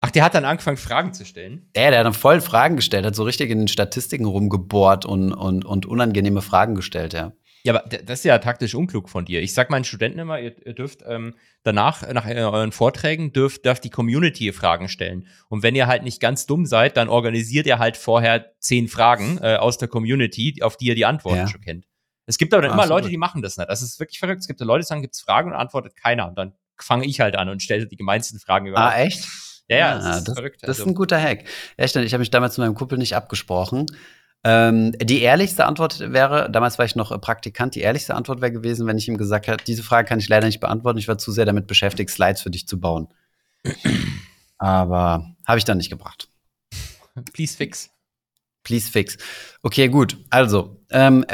Ach, der hat dann angefangen, Fragen zu stellen. Ja, der hat dann voll Fragen gestellt, hat so richtig in den Statistiken rumgebohrt und, und, und unangenehme Fragen gestellt, ja. Ja, aber das ist ja taktisch unklug von dir. Ich sag meinen Studenten immer, ihr, ihr dürft ähm, danach, nach äh, euren Vorträgen, dürft, darf die Community Fragen stellen. Und wenn ihr halt nicht ganz dumm seid, dann organisiert ihr halt vorher zehn Fragen äh, aus der Community, auf die ihr die Antworten Ja. schon kennt. Es gibt aber dann Ah, immer. Leute, die machen das nicht. Das ist wirklich verrückt. Es gibt ja Leute, die sagen, gibt's Fragen und antwortet keiner. Und dann fange ich halt an und stelle die gemeinsten Fragen überhaupt. Ah, echt? Ja, ja, Ah, das ist das, verrückt. Das ist Also, ein guter Hack. Stimmt, ich habe mich damals mit meinem Kumpel nicht abgesprochen. Ähm, die ehrlichste Antwort wäre, damals war ich noch Praktikant, die ehrlichste Antwort wäre gewesen, wenn ich ihm gesagt hätte, diese Frage kann ich leider nicht beantworten, ich war zu sehr damit beschäftigt, Slides für dich zu bauen. Aber habe ich dann nicht gebracht. please fix. Please fix. Okay, gut. Also, ähm,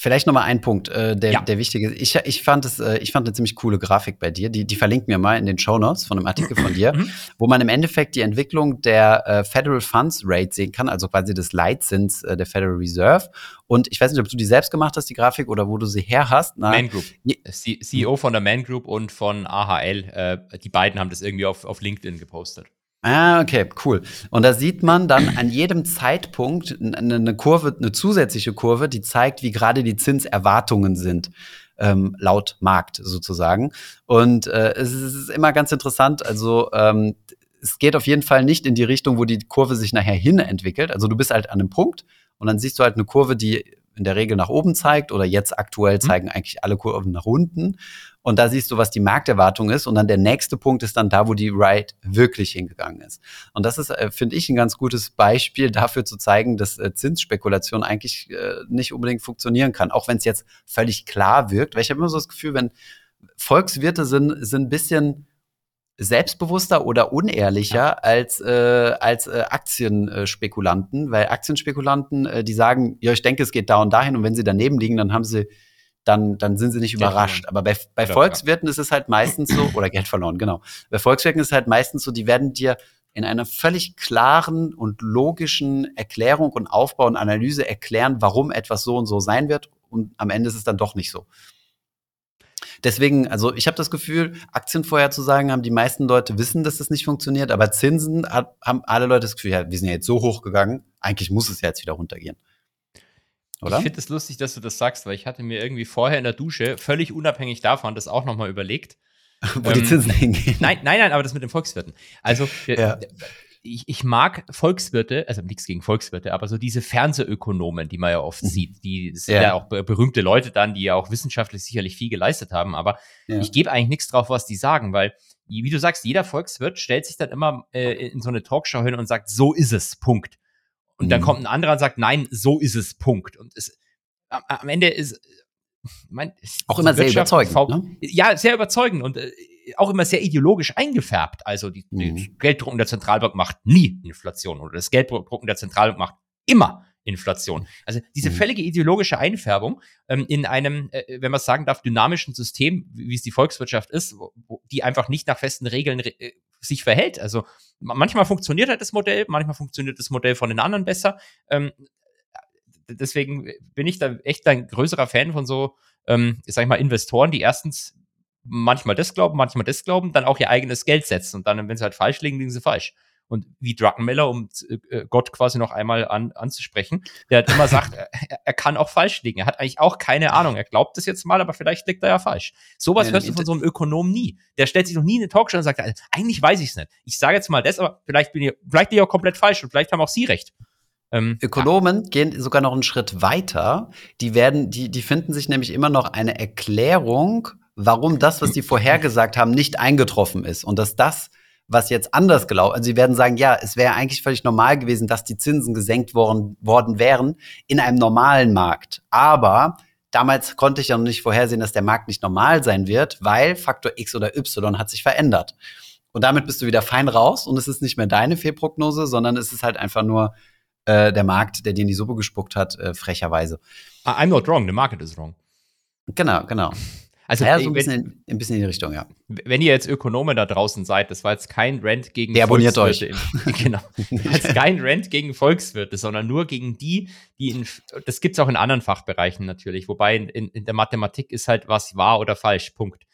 vielleicht noch mal ein Punkt, äh, der, Ja. der wichtige ist. Ich, ich fand es, äh, ich fand eine ziemlich coole Grafik bei dir. Die, die verlinkt mir mal in den Show Notes von einem Artikel von dir, [clears throat] Mhm. wo man im Endeffekt die Entwicklung der äh, Federal Funds Rate sehen kann, also quasi des Leitzins äh, der Federal Reserve. Und ich weiß nicht, ob du die selbst gemacht hast, die Grafik, oder wo du sie her hast. Na, Man Group. C- CEO von der Man Group und von AHL. Äh, die beiden haben das irgendwie auf, auf LinkedIn gepostet. Ah, okay, cool. Und da sieht man dann an jedem Zeitpunkt eine, Kurve, eine zusätzliche Kurve, die zeigt, wie gerade die Zinserwartungen sind. Ähm, laut Markt sozusagen. Und äh, es ist immer ganz interessant. Also ähm, es geht auf jeden Fall nicht in die Richtung, wo die Kurve sich nachher hin entwickelt. Also du bist halt an einem Punkt und dann siehst du halt eine Kurve, die in der Regel nach oben zeigt oder jetzt aktuell zeigen eigentlich alle Kurven nach unten. Und da siehst du, was die Markterwartung ist. Und dann der nächste Punkt ist dann da, wo die Ride wirklich hingegangen ist. Und das ist, äh, finde ich, ein ganz gutes Beispiel dafür zu zeigen, dass äh, Zinsspekulation eigentlich äh, nicht unbedingt funktionieren kann. Auch wenn es jetzt völlig klar wirkt. Weil ich habe immer so das Gefühl, wenn Volkswirte sind, sind ein bisschen selbstbewusster oder unehrlicher als, äh, als äh, Aktienspekulanten, weil Aktienspekulanten, äh, die sagen, ja, ich denke, es geht da und dahin und wenn sie daneben liegen, dann haben sie dann, dann sind sie nicht Geld überrascht. verloren. Aber bei, bei Oder Volkswirten ist es halt meistens so, oder Geld verloren, genau. Bei Volkswirten ist es halt meistens so, die werden dir in einer völlig klaren und logischen Erklärung und Aufbau und Analyse erklären, warum etwas so und so sein wird. Und am Ende ist es dann doch nicht so. Deswegen, also ich habe das Gefühl, Aktien vorher zu sagen, haben die meisten Leute wissen, dass das nicht funktioniert, aber Zinsen hat, haben alle Leute das Gefühl, ja, wir sind ja jetzt so hoch gegangen, eigentlich muss es ja jetzt wieder runtergehen. Oder? Ich finde es lustig, dass du das sagst, weil ich hatte mir irgendwie vorher in der Dusche, völlig unabhängig davon, das auch nochmal überlegt. [laughs] Wo die ähm, Zinsen hingehen. Nein, nein, nein, aber das mit den Volkswirten. Also, Ja. ich, ich mag Volkswirte, also nichts gegen Volkswirte, aber so diese Fernsehökonomen, die man ja oft Mhm. sieht, die sind ja. Ja. auch be- berühmte Leute dann, die ja auch wissenschaftlich sicherlich viel geleistet haben, aber Ja. ich gebe eigentlich nichts drauf, was die sagen, weil, wie du sagst, jeder Volkswirt stellt sich dann immer äh, in so eine Talkshow hin und sagt, so ist es, Punkt. Und dann Mhm. kommt ein anderer und sagt, nein, so ist es, Punkt. Und es, am, am Ende ist, mein, Auch die immer sehr überzeugend, ne? Ja, sehr überzeugend und äh, auch immer sehr ideologisch eingefärbt. Also die, die Mhm. Gelddrucken der Zentralbank macht nie Inflation oder das Gelddrucken der Zentralbank macht immer Inflation. Also diese Mhm. völlige ideologische Einfärbung ähm, in einem, äh, wenn man es sagen darf, dynamischen System, wie es die Volkswirtschaft ist, wo, die einfach nicht nach festen Regeln re äh, sich verhält. Also ma- manchmal funktioniert halt das Modell, manchmal funktioniert das Modell von den anderen besser. Ähm, deswegen bin ich da echt ein größerer Fan von so, ähm, sag ich mal, Investoren, die erstens manchmal das glauben, manchmal das glauben, dann auch ihr eigenes Geld setzen und dann, wenn sie halt falsch liegen, liegen sie falsch. Und wie Druckenmiller, um äh, Gott quasi noch einmal an, anzusprechen, der hat immer [laughs] sagt, er, er kann auch falsch liegen. Er hat eigentlich auch keine Ahnung. Er glaubt es jetzt mal, aber vielleicht liegt er ja falsch. Sowas Ja, hörst du von so einem Ökonom nie. Der stellt sich noch nie in eine Talkshow und sagt, eigentlich weiß ich es nicht. Ich sage jetzt mal das, aber vielleicht bin ich, vielleicht bin ich auch komplett falsch und vielleicht haben auch Sie recht. Ähm, Ökonomen gehen sogar noch einen Schritt weiter. Die werden, die, die finden sich nämlich immer noch eine Erklärung, warum das, was die [clears throat] vorhergesagt haben, nicht eingetroffen ist. Und dass das, was jetzt anders gelaufen, also sie werden sagen, ja, es wäre eigentlich völlig normal gewesen, dass die Zinsen gesenkt worden, worden wären in einem normalen Markt. Aber damals konnte ich ja noch nicht vorhersehen, dass der Markt nicht normal sein wird, weil Faktor X oder Y hat sich verändert. Und damit bist du wieder fein raus und es ist nicht mehr deine Fehlprognose, sondern es ist halt einfach nur äh, der Markt, der dir in die Suppe gespuckt hat, äh, frecherweise. I'm not wrong, the market is wrong. Genau, genau. Also, ja, so ein wenn, bisschen, in, ein bisschen in die Richtung, ja. wenn ihr jetzt Ökonomen da draußen seid, das war jetzt kein Rant gegen Deabonniert Volkswirte. Im, [laughs] genau. Das ist kein Rant gegen Volkswirte, sondern nur gegen die, die in, das gibt's auch in anderen Fachbereichen natürlich, wobei in, in, der Mathematik ist halt was wahr oder falsch, Punkt.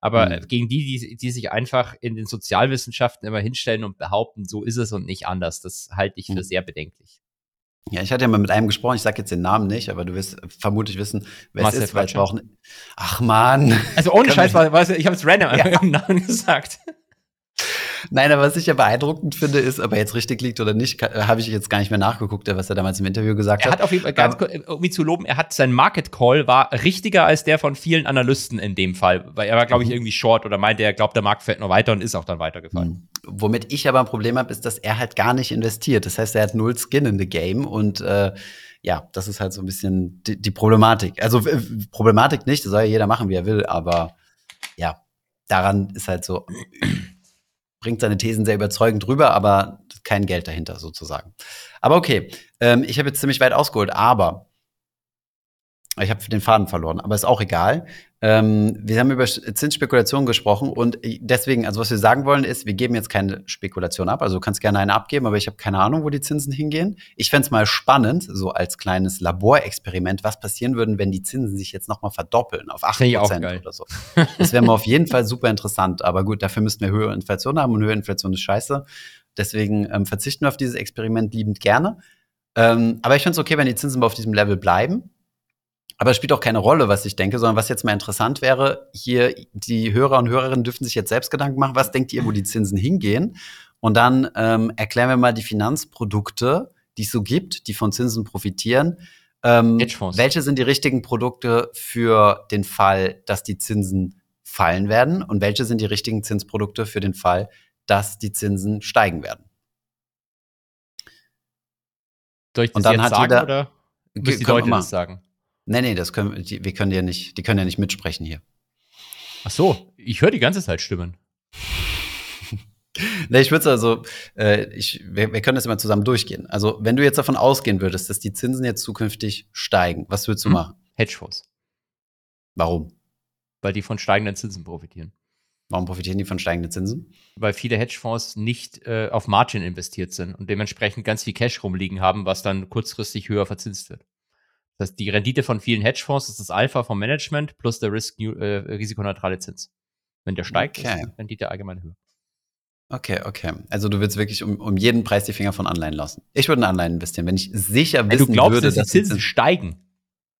Aber Mhm. gegen die, die, die sich einfach in den Sozialwissenschaften immer hinstellen und behaupten, so ist es und nicht anders, das halte ich für Mhm. sehr bedenklich. Ja, ich hatte ja mal mit einem gesprochen, ich sage jetzt den Namen nicht, aber du wirst vermutlich wissen, wer Marcel es ist, weil es war auch Ach man. Also ohne [laughs] Scheiß, war, ich habe es random Ja. [laughs] im Namen gesagt. Nein, aber was ich ja beeindruckend finde, ist, ob er jetzt richtig liegt oder nicht, ka- habe ich jetzt gar nicht mehr nachgeguckt, was er damals im Interview gesagt Er hat. hat auf jeden Fall, ganz kurz, um ihn zu loben, er hat sein Market Call war richtiger als der von vielen Analysten in dem Fall, weil er war, glaube ich, Mhm. irgendwie short oder meinte, er glaubt, der Markt fällt noch weiter und ist auch dann weitergefallen. Mhm. Womit ich aber ein Problem habe, ist, dass er halt gar nicht investiert. Das heißt, er hat null Skin in the Game und äh, ja, das ist halt so ein bisschen die, die Problematik. Also äh, Problematik nicht, das soll ja jeder machen, wie er will, aber ja, daran ist halt so, bringt seine Thesen sehr überzeugend rüber, aber kein Geld dahinter sozusagen. Aber okay, ähm, ich habe jetzt ziemlich weit ausgeholt, aber ich habe den Faden verloren, aber ist auch egal. Ähm, wir haben über Zinsspekulation gesprochen und deswegen, also was wir sagen wollen ist, wir geben jetzt keine Spekulation ab. Also du kannst gerne eine abgeben, aber ich habe keine Ahnung, wo die Zinsen hingehen. Ich fänd's mal spannend, so als kleines Laborexperiment, was passieren würden, wenn die Zinsen sich jetzt nochmal verdoppeln auf 8 Finde ich auch Prozent geil. oder so. Das wäre mal auf jeden Fall super interessant. Aber gut, dafür müssten wir höhere Inflation haben und höhere Inflation ist scheiße. Deswegen ähm, verzichten wir auf dieses Experiment liebend gerne. Ähm, aber ich finde es okay, wenn die Zinsen mal auf diesem Level bleiben. Aber es spielt auch keine Rolle, was ich denke, sondern was jetzt mal interessant wäre, hier die Hörer und Hörerinnen dürfen sich jetzt selbst Gedanken machen, was denkt ihr, wo die Zinsen hingehen? Und dann ähm, erklären wir mal die Finanzprodukte, die es so gibt, die von Zinsen profitieren. Ähm, welche sind die richtigen Produkte für den Fall, dass die Zinsen fallen werden? Und welche sind die richtigen Zinsprodukte für den Fall, dass die Zinsen steigen werden? Soll ich das Und dann jetzt hat sagen jeder- oder müssen die Leute das sagen? Nee, nee, das können die, wir können ja nicht, die können ja nicht mitsprechen hier. Ach so, ich höre die ganze Zeit Stimmen. [laughs] Nee, ich würde also, äh, ich, wir, wir können das immer zusammen durchgehen. Also, wenn du jetzt davon ausgehen würdest, dass die Zinsen jetzt zukünftig steigen, was würdest du Hm. machen? Hedgefonds. Warum? weil die von steigenden Zinsen profitieren. Warum profitieren die von steigenden Zinsen? Weil viele Hedgefonds nicht äh, auf Margin investiert sind und dementsprechend ganz viel Cash rumliegen haben, was dann kurzfristig höher verzinst wird. Das heißt, die Rendite von vielen Hedgefonds ist das Alpha vom Management plus der Risk, äh, risikoneutrale Zins. Wenn der steigt, Okay. ist die Rendite allgemein höher. Okay, okay. Also du willst wirklich um, um jeden Preis die Finger von Anleihen lassen. Ich würde in Anleihen investieren, wenn ich sicher du wissen glaubst, würde, dass die Zinsen Zins- steigen,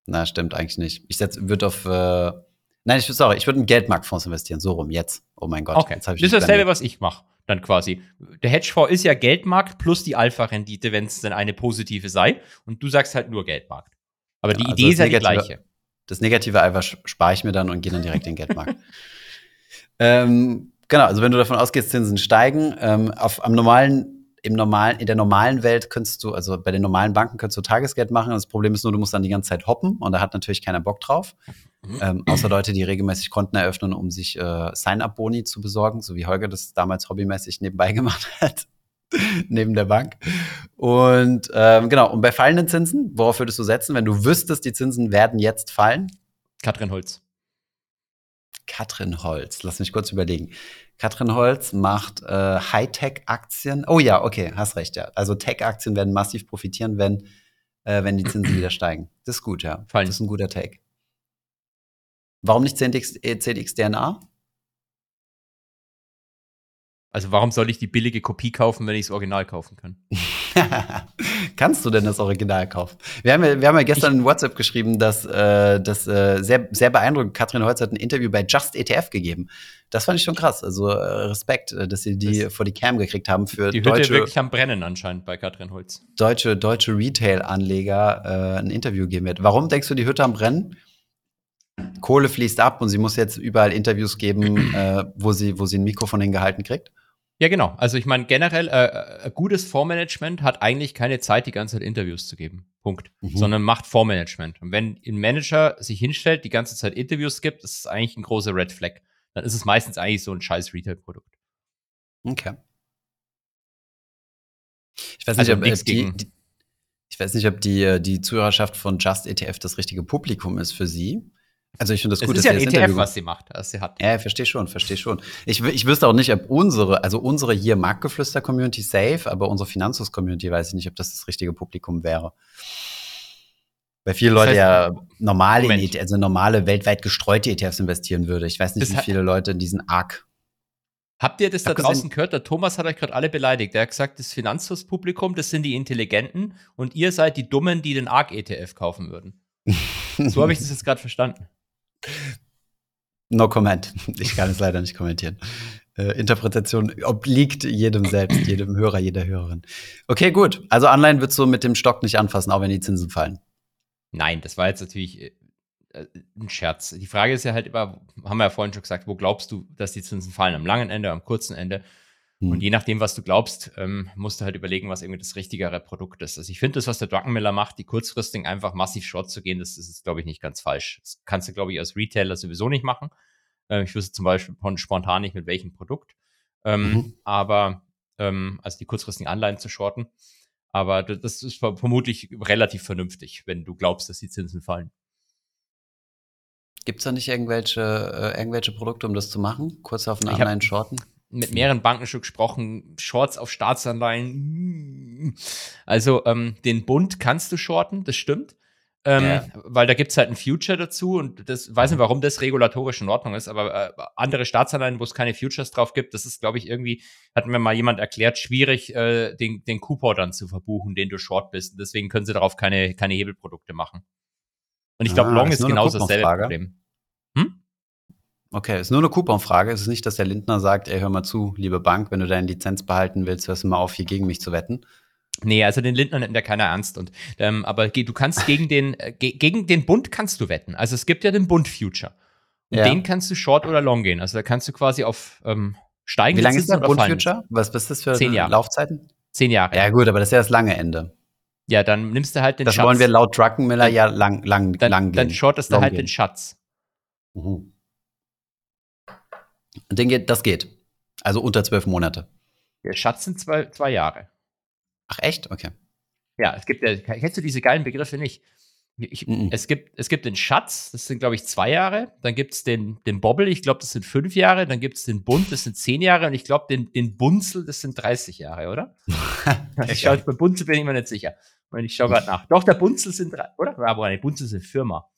Na, stimmt eigentlich nicht. Ich würde auf äh, Nein, ich sorry, ich würde in Geldmarktfonds investieren, so rum jetzt. Oh mein Gott, okay. jetzt hab Das ich ist dasselbe, was ich mache, dann quasi. Der Hedgefonds ist ja Geldmarkt plus die Alpha-Rendite, wenn es denn eine positive sei. Und du sagst halt nur Geldmarkt. Aber die Also Idee das ist ja die gleiche. Das negative sch- spare ich mir dann und gehe dann direkt in den Geldmarkt. [laughs] ähm, genau, also wenn du davon ausgehst, Zinsen steigen, ähm, auf, am normalen, im normalen, in der normalen Welt könntest du, also bei den normalen Banken könntest du Tagesgeld machen. Das Problem ist nur, du musst dann die ganze Zeit hoppen und da hat natürlich keiner Bock drauf. Ähm, außer Leute, die regelmäßig Konten eröffnen, um sich äh, Sign-up-Boni zu besorgen, so wie Holger das damals hobbymäßig nebenbei [laughs] gemacht hat, [laughs] neben der Bank. Und ähm, genau, und bei fallenden Zinsen, worauf würdest du setzen, wenn du wüsstest, die Zinsen werden jetzt fallen? Katrin Holz. Katrin Holz, lass mich kurz überlegen. Katrin Holz macht äh, Hightech-Aktien. Oh ja, okay, hast recht, ja. Also Tech-Aktien werden massiv profitieren, wenn, äh, wenn die Zinsen wieder steigen. Das ist gut, ja. Fallen. Das ist ein guter Take. Warum nicht 10x, äh, 10x DNA? Also warum soll ich die billige Kopie kaufen, wenn ich das Original kaufen kann? [laughs] Kannst du denn das Original kaufen? Wir haben ja, wir haben ja gestern in WhatsApp geschrieben, dass äh, das äh, sehr, sehr beeindruckend. Katrin Holz hat ein Interview bei Just ETF gegeben. Das fand ich schon krass. Also äh, Respekt, äh, dass sie die Das- vor die Cam gekriegt haben für Die Hütte deutsche, wirklich am Brennen anscheinend bei Katrin Holz. deutsche, deutsche Retail-Anleger äh, ein Interview geben wird. Warum denkst du, die Hütte am Brennen? Kohle fließt ab und sie muss jetzt überall Interviews geben, äh, wo, sie, wo sie ein Mikrofon hingehalten kriegt. Ja, genau. Also ich meine, generell, äh, äh, ein gutes Fondsmanagement hat eigentlich keine Zeit, die ganze Zeit Interviews zu geben. Punkt. Mhm. Sondern macht Fondsmanagement. Und wenn ein Manager sich hinstellt, die ganze Zeit Interviews gibt, das ist eigentlich ein großer Red Flag. Dann ist es meistens eigentlich so ein scheiß Retail-Produkt. Okay. Ich weiß Also nicht, ob äh, die, die, ich weiß nicht, ob die, äh, die Zuhörerschaft von Just ETF das richtige Publikum ist für sie. Also ich finde das Es gut, ist dass ja ein ETF, Interview was sie macht, was sie hat. Ja, verstehe schon, verstehe schon. Ich, ich wüsste auch nicht, ob unsere, also unsere hier Marktgeflüster-Community safe, aber unsere Finanzus-Community weiß ich nicht, ob das das richtige Publikum wäre. Weil viele Das Leute heißt- ja normale, Moment. ETF also normale, weltweit gestreute ETFs investieren würde. Ich weiß nicht, Das wie viele Leute in diesen ARK. Habt ihr das da Hab gesehen- draußen gehört? Der Thomas hat euch gerade alle beleidigt. Der hat gesagt, das Finanzhofspublikum, das sind die Intelligenten und ihr seid die Dummen, die den ARK-ETF kaufen würden. [laughs] So habe ich das jetzt gerade verstanden. No comment. Ich kann es leider nicht kommentieren. Äh, Interpretation obliegt jedem selbst, jedem Hörer, jeder Hörerin. Okay, gut. Also Anleihen würdest du mit dem Stock nicht anfassen, auch wenn die Zinsen fallen. Nein, das war jetzt natürlich äh, ein Scherz. Die Frage ist ja halt immer, haben wir ja vorhin schon gesagt, wo glaubst du, dass die Zinsen fallen? Am langen Ende, am kurzen Ende? Hm. Und je nachdem, was du glaubst, ähm, musst du halt überlegen, was irgendwie das richtigere Produkt ist. Also ich finde das, was der Druckenmiller macht, die kurzfristigen einfach massiv short zu gehen, das ist, glaube ich, nicht ganz falsch. Das kannst du, glaube ich, als Retailer sowieso nicht machen. Äh, ich wüsste zum Beispiel spontan nicht mit welchem Produkt. Ähm, Mhm. Aber, ähm, also die kurzfristigen Anleihen zu shorten. Aber das, ist ver- vermutlich relativ vernünftig, wenn du glaubst, dass die Zinsen fallen. Gibt es da nicht irgendwelche, äh, irgendwelche Produkte, um das zu machen? Kurz auf einen hab- Anleihen shorten? Mit mehreren Banken schon gesprochen, Shorts auf Staatsanleihen. Also ähm, den Bund kannst du shorten, das stimmt. Ähm, Ja. Weil da gibt's halt ein Future dazu und das weiß nicht, warum das regulatorisch in Ordnung ist, aber äh, andere Staatsanleihen, wo es keine Futures drauf gibt, das ist, glaube ich, irgendwie, hat mir mal jemand erklärt, schwierig, äh, den, den Coupon dann zu verbuchen, den du short bist. Und deswegen können sie darauf keine, keine Hebelprodukte machen. Und ich glaube, Ah, Long ist ist genauso dasselbe. Problem. Okay, ist nur eine Couponfrage. Es ist nicht, dass der Lindner sagt, ey, hör mal zu, liebe Bank, wenn du deine Lizenz behalten willst, hörst du mal auf, hier gegen mich zu wetten. Nee, also den Lindner nimmt ja keiner ernst. Und, ähm, aber du kannst gegen den, [laughs] äh, ge gegen den Bund kannst du wetten. Also es gibt ja den Bund Future. Und Ja. den kannst du short oder long gehen. Also da kannst du quasi auf ähm, steigende Wie lange ist der oder Bund fallende Future? Was was ist das für Zehn Jahre. Laufzeiten? Zehn Jahre. Ja, gut, aber das ist ja das lange Ende. Ja, dann nimmst du halt den Das Schatz. wollen wir laut Druckenmiller Dann- ja lang, lang, dann, lang dann gehen. shortest du halt gehen. den Schatz. Mhm. Den das geht. Also unter zwölf Monate. Der Schatz sind zwei, zwei Jahre. Ach echt? Okay. Ja, es gibt ja, kennst du diese geilen Begriffe nicht? Ich, Mhm. es, gibt, es gibt den Schatz, das sind, glaube ich, zwei Jahre. Dann gibt es den, den Bobble, ich glaube, das sind fünf Jahre. Dann gibt es den Bund, das sind zehn Jahre. Und ich glaube, den, den Bunzel, das sind 30 Jahre, oder? [laughs] ich schaue, bei Bunzel bin ich mir nicht sicher. Und ich schaue gerade nach. Doch, der Bunzel sind, drei- oder? Aber nee, Bunzel ist eine Firma.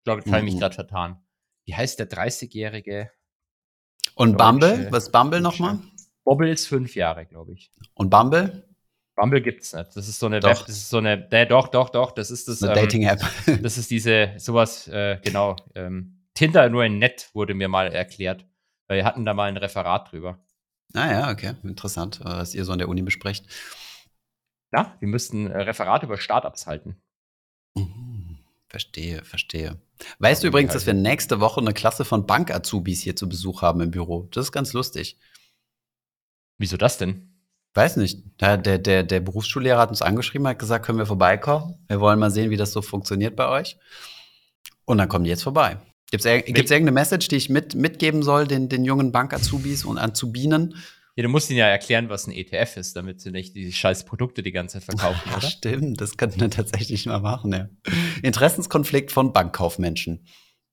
Ich glaube, jetzt habe ich mich gerade vertan. Wie heißt der 30-jährige? Und Bumble? Was ist Bumble nochmal? Bobble ist fünf Jahre, glaube ich. Und Bumble? Bumble gibt's nicht. Das ist so eine Doch. Web, das ist so eine, nee, doch, doch, doch, das ist das. Eine ähm, Dating-App. [laughs] Das ist diese, sowas, äh, genau. Ähm, Tinder nur in nett wurde mir mal erklärt. Wir hatten da mal ein Referat drüber. ah ja, okay. Interessant, äh, was ihr so an der Uni besprecht. Ja, wir müssten äh, Referat über Startups halten. Mhm. Verstehe, verstehe. Weißt du übrigens, halt- dass wir nächste Woche eine Klasse von Bank-Azubis hier zu Besuch haben im Büro? Das ist ganz lustig. Wieso das denn? Weiß nicht. Der, der, der, der Berufsschullehrer hat uns angeschrieben, hat gesagt, können wir vorbeikommen? Wir wollen mal sehen, wie das so funktioniert bei euch. Und dann kommen die jetzt vorbei. Gibt es irgendeine Message, die ich mit, mitgeben soll, den, den jungen Bank-Azubis und Azubinen? Ja, du musst ihnen ja erklären, was ein ETF ist, damit sie nicht die scheiß Produkte die ganze Zeit verkaufen, Ja, stimmt. Das könnten wir tatsächlich mal machen, ja. Interessenskonflikt von Bankkaufmenschen.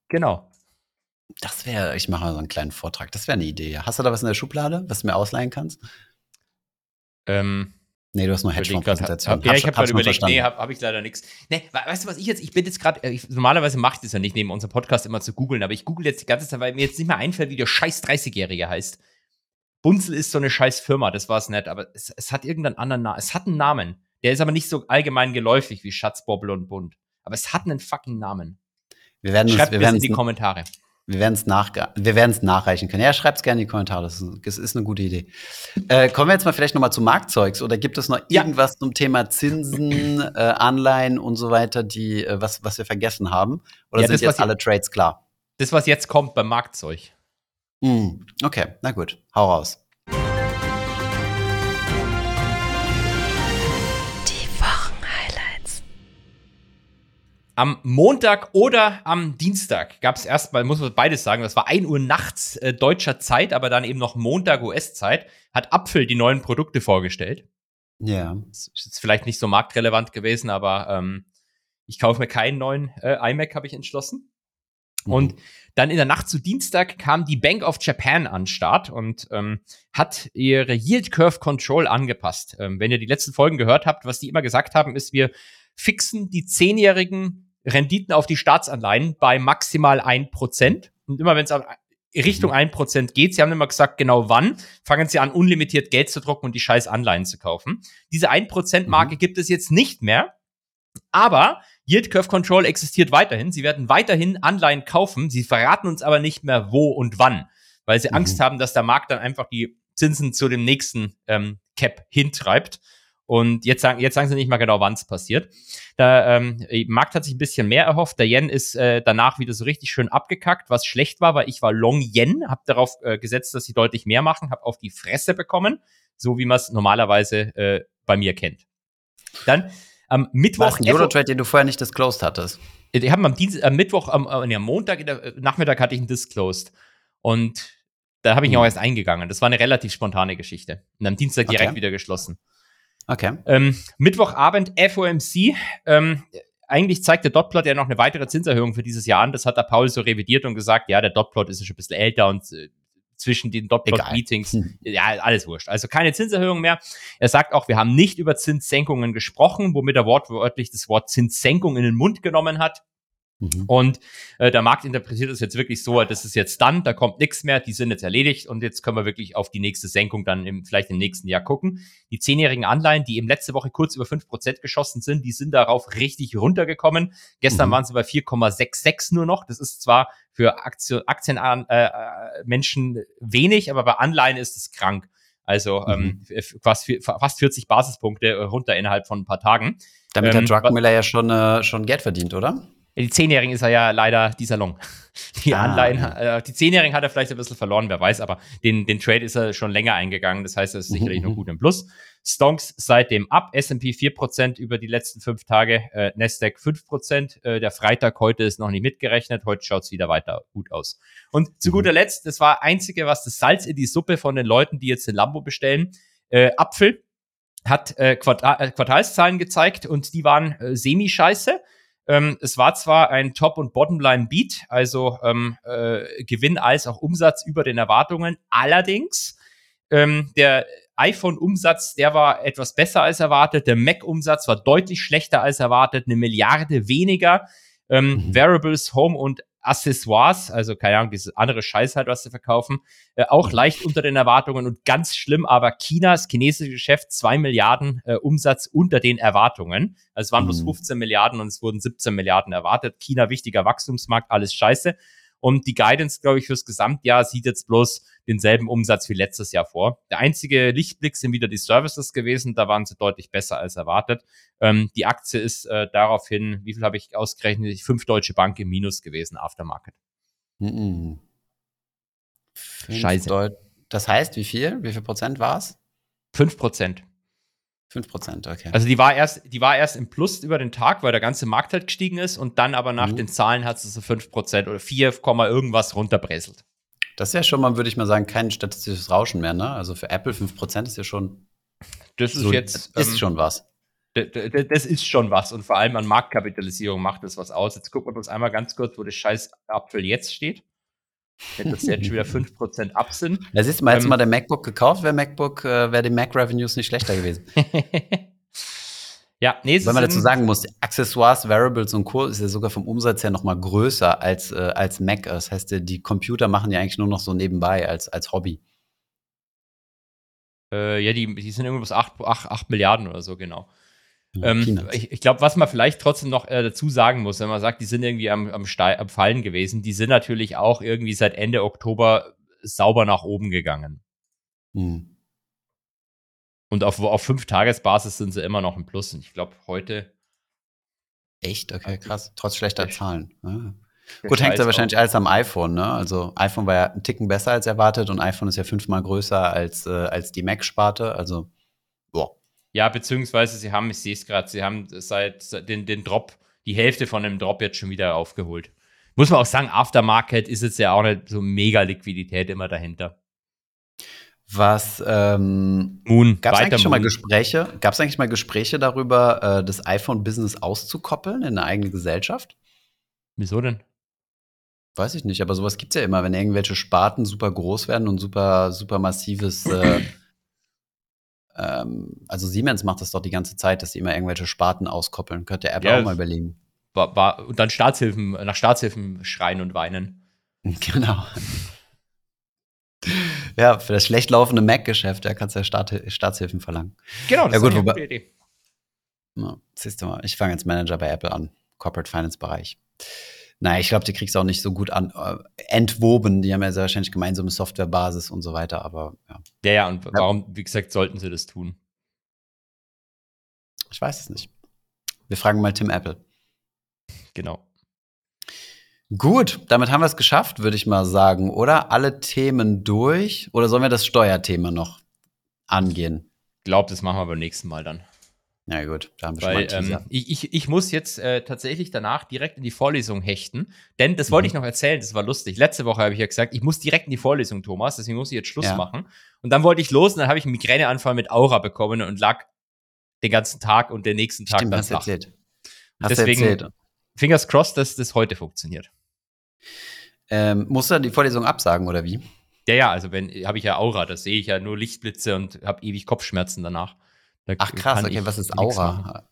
Genau. Das wäre, ich mache mal so einen kleinen Vortrag. Das wäre eine Idee. Hast du da was in der Schublade, was du mir ausleihen kannst? Ähm, Nee, du hast nur überleg grad, Hedgefonds-Präsentation. hab- Ja, ich habe gerade überlegt, nee, verstanden. habe hab ich leider nichts. Nee, we- weißt du was, ich jetzt, ich bin jetzt gerade, äh, normalerweise mache ich das ja nicht, neben unserem Podcast immer zu googeln, aber ich google jetzt die ganze Zeit, weil mir jetzt nicht mehr einfällt, wie der scheiß 30-Jährige heißt. Bunzel ist so eine scheiß Firma, das war es nicht, aber es, es hat irgendeinen anderen Namen. Es hat einen Namen. Der ist aber nicht so allgemein geläufig wie Schatz, Bobble und Bund. Aber es hat einen fucking Namen. Wir werden es Schreibt wir mir in die Kommentare. wir wir werden's nachreichen können. Ja, schreibt's gerne in die Kommentare. Das ist, das ist eine gute Idee. Äh, kommen wir jetzt mal vielleicht noch mal zu Marktzeugs oder gibt es noch Ja. irgendwas zum Thema Zinsen, äh, Anleihen und so weiter, die äh, was was wir vergessen haben? Oder Ja, sind das, jetzt alle Trades klar? Das, was jetzt kommt beim Marktzeug. Hm, okay, na gut, hau raus. Die Wochenhighlights. Am Montag oder am Dienstag gab es erstmal, muss man beides sagen, das war 1 Uhr nachts äh, deutscher Zeit, aber dann eben noch Montag US-Zeit, hat Apfel die neuen Produkte vorgestellt. Ja. Das ist jetzt vielleicht nicht so marktrelevant gewesen, aber ähm, ich kaufe mir keinen neuen äh, iMac, habe ich entschlossen. Mhm. Und dann in der Nacht zu Dienstag kam die Bank of Japan an den Start und ähm, hat ihre Yield Curve Control angepasst. Ähm, wenn ihr die letzten Folgen gehört habt, was die immer gesagt haben, ist, wir fixen die zehnjährigen Renditen auf die Staatsanleihen bei maximal 1%. Und immer wenn es Richtung 1% geht, sie haben immer gesagt, genau wann, fangen sie an, unlimitiert Geld zu drucken und die scheiß Anleihen zu kaufen. Diese 1%-Marke Mhm. gibt es jetzt nicht mehr. Aber Yield Curve Control existiert weiterhin. Sie werden weiterhin Anleihen kaufen. Sie verraten uns aber nicht mehr wo und wann, weil sie Mhm. Angst haben, dass der Markt dann einfach die Zinsen zu dem nächsten ähm, Cap hintreibt. Und jetzt sagen, jetzt sagen sie nicht mal genau, wann es passiert. Der ähm, Markt hat sich ein bisschen mehr erhofft. Der Yen ist äh, danach wieder so richtig schön abgekackt, was schlecht war, weil ich war Long Yen, habe darauf äh, gesetzt, dass sie deutlich mehr machen, habe auf die Fresse bekommen, so wie man es normalerweise äh, bei mir kennt. Dann am War Mittwoch das ein Euro-Trade, den du vorher nicht disclosed hattest? die haben am, Dienst, am Mittwoch, am, äh, nee, am Montag, in der, äh, Nachmittag hatte ich einen Disclosed. Und da habe ich ihn Hm. auch erst eingegangen. Das war eine relativ spontane Geschichte. Und am Dienstag direkt Okay. wieder geschlossen. Okay. Ähm, Mittwochabend FOMC. Ähm, eigentlich zeigt der Dotplot ja noch eine weitere Zinserhöhung für dieses Jahr an. Das hat der Paul so revidiert und gesagt, ja, der Dotplot ist schon ein bisschen älter und äh, zwischen den. Dotplot-Meetings Hm. [laughs] ja, alles wurscht. Also keine Zinserhöhung mehr. Er sagt auch, wir haben nicht über Zinssenkungen gesprochen, womit er wortwörtlich das Wort Zinssenkung in den Mund genommen hat. Mhm. Und äh, der Markt interpretiert es jetzt wirklich so, das ist jetzt dann, da kommt nichts mehr, die sind jetzt erledigt und jetzt können wir wirklich auf die nächste Senkung dann im, vielleicht im nächsten Jahr gucken. Die zehnjährigen Anleihen, die eben letzte Woche kurz über 5% geschossen sind, die sind darauf richtig runtergekommen. Gestern Mhm. waren sie bei 4,66 nur noch. Das ist zwar für Aktien, Aktien äh, äh, Menschen wenig, aber bei Anleihen ist es krank. Also ähm, f- fast, fast 40 Basispunkte äh, runter innerhalb von ein paar Tagen. Damit Ähm, hat Druckenmiller ja schon, äh, schon Geld verdient, oder? Die Zehnjährigen ist er ja leider die Salon. [laughs] Die Ah, Anleihen, ja. äh, die Zehnjährigen hat er vielleicht ein bisschen verloren, wer weiß, aber den, den Trade ist er schon länger eingegangen. Das heißt, er ist Mhm, sicherlich noch mhm. gut im Plus. Stonks seitdem ab, S&P 4% über die letzten fünf Tage, äh, Nasdaq 5%. Äh, der Freitag heute ist noch nicht mitgerechnet, heute schaut es wieder weiter gut aus. Und zu Mhm. guter Letzt, das war einzige, was das Salz in die Suppe von den Leuten, die jetzt den Lambo bestellen, äh, Apfel hat äh, Quartal, äh, Quartalszahlen gezeigt und die waren äh, semi-scheiße. Ähm, es war zwar ein Top- und Bottomline-Beat, also ähm, äh, Gewinn als auch Umsatz über den Erwartungen. Allerdings, ähm, der iPhone-Umsatz, der war etwas besser als erwartet. Der Mac-Umsatz war deutlich schlechter als erwartet, eine Milliarde weniger. Ähm, mhm. Variables, Home und Accessoires, also keine Ahnung, diese andere Scheiß halt, was sie verkaufen, äh, auch leicht unter den Erwartungen und ganz schlimm, aber Chinas chinesische Geschäft zwei Milliarden äh, Umsatz unter den Erwartungen. Also es waren mhm. bloß 15 Milliarden und es wurden 17 Milliarden erwartet. China wichtiger Wachstumsmarkt, alles scheiße. Und die Guidance, glaube ich, fürs Gesamtjahr sieht jetzt bloß denselben Umsatz wie letztes Jahr vor. Der einzige Lichtblick sind wieder die Services gewesen. Da waren sie deutlich besser als erwartet. Ähm, die Aktie ist äh, daraufhin, wie viel habe ich ausgerechnet? Fünf Deutsche Bank im Minus gewesen, Aftermarket. Mhm. Scheiße. das heißt, wie viel? Wie viel Prozent war es? Fünf Prozent. 5 Prozent, okay. Also die war erst, die war erst im Plus über den Tag, weil der ganze Markt halt gestiegen ist und dann aber nach mhm. den Zahlen hat sie so 5 Prozent oder 4, irgendwas runterbreselt. Das ist ja schon mal, würde ich mal sagen, kein statistisches Rauschen mehr, ne? Also für Apple 5 Prozent ist ja schon. Das ist so, jetzt. Ist ähm, schon was. Das ist schon was und vor allem an Marktkapitalisierung macht das was aus. Jetzt gucken wir uns einmal ganz kurz, wo das scheiß Apfel jetzt steht. Wenn das jetzt schon wieder 5% ab sind. Da siehst du mal, jetzt ähm, mal der MacBook gekauft, wäre MacBook, äh, wäre die Mac Revenues nicht schlechter gewesen. [laughs] ja, nee, Weil man dazu sagen muss, Accessoires, Variables und Co. ist ja sogar vom Umsatz her noch mal größer als, äh, als Mac. Das heißt, die Computer machen ja eigentlich nur noch so nebenbei als, als Hobby. Äh, ja, die, die sind irgendwas 8, 8, 8 Milliarden oder so, genau. Ähm, ich, ich glaube, was man vielleicht trotzdem noch äh, dazu sagen muss, wenn man sagt, die sind irgendwie am, am, am Fallen gewesen, die sind natürlich auch irgendwie seit Ende Oktober sauber nach oben gegangen. Hm. Und auf, auf fünf Tagesbasis sind sie immer noch im Plus. Und ich glaube, heute. Echt? Okay, krass. Trotz schlechter Zahlen. Ah. Gut, hängt ja wahrscheinlich alles am iPhone, ne? Also iPhone war ja ein Ticken besser als erwartet und iPhone ist ja fünfmal größer als, äh, als die Mac-Sparte. Also, boah. Ja, beziehungsweise sie haben, ich sehe es gerade, sie haben seit den, den Drop, die Hälfte von dem Drop jetzt schon wieder aufgeholt. Muss man auch sagen, Aftermarket ist jetzt ja auch nicht so mega Liquidität immer dahinter. Was ähm, Moon, gab es eigentlich schon mal Gespräche? Gab es eigentlich mal Gespräche darüber, äh, das iPhone-Business auszukoppeln in eine eigene Gesellschaft? Wieso denn? Weiß ich nicht, aber sowas gibt es ja immer, wenn irgendwelche Sparten super groß werden und super, super massives äh, [clears throat] ähm, also Siemens macht das doch die ganze Zeit, dass sie immer irgendwelche Sparten auskoppeln. Könnte Apple ja, auch mal überlegen. War, war, und dann Staatshilfen, nach Staatshilfen schreien und weinen. [laughs] Genau. ja, für das schlecht laufende Mac-Geschäft, da kannst du ja Staat, Staatshilfen verlangen. Genau, das ja, gut, ist eine gute Idee. Na, siehst du mal, ich fange als Manager bei Apple an, Corporate Finance Bereich. Naja, ich glaube, die kriegst du auch nicht so gut an, äh, entwoben. Die haben ja sehr wahrscheinlich gemeinsame Softwarebasis und so weiter, aber ja. Ja, ja, und warum, wie gesagt, sollten sie das tun? Ich weiß es nicht. Wir fragen mal Tim Apple. Genau. Gut, damit haben wir es geschafft, würde ich mal sagen, oder? Alle Themen durch? Oder sollen wir das Steuerthema noch angehen? Ich glaube, das machen wir beim nächsten Mal dann. Ja, gut, da haben wir Weil, schon mal ähm, ich, ich, ich muss jetzt äh, tatsächlich danach direkt in die Vorlesung hechten, denn das wollte mhm. ich noch erzählen, das war lustig. Letzte Woche habe ich ja gesagt, ich muss direkt in die Vorlesung, Thomas, deswegen muss ich jetzt Schluss ja. machen. Und dann wollte ich los und dann habe ich einen Migräneanfall mit Aura bekommen und lag den ganzen Tag und den nächsten Tag Stimmt, hast flach. erzählt. Hast deswegen, erzählt. Fingers crossed, dass das heute funktioniert. Ähm, musst du dann die Vorlesung absagen oder wie? Ja, ja, also wenn habe ich ja Aura, das sehe ich ja nur Lichtblitze und habe ewig Kopfschmerzen danach. Da Ach krass, okay, was ist Aura?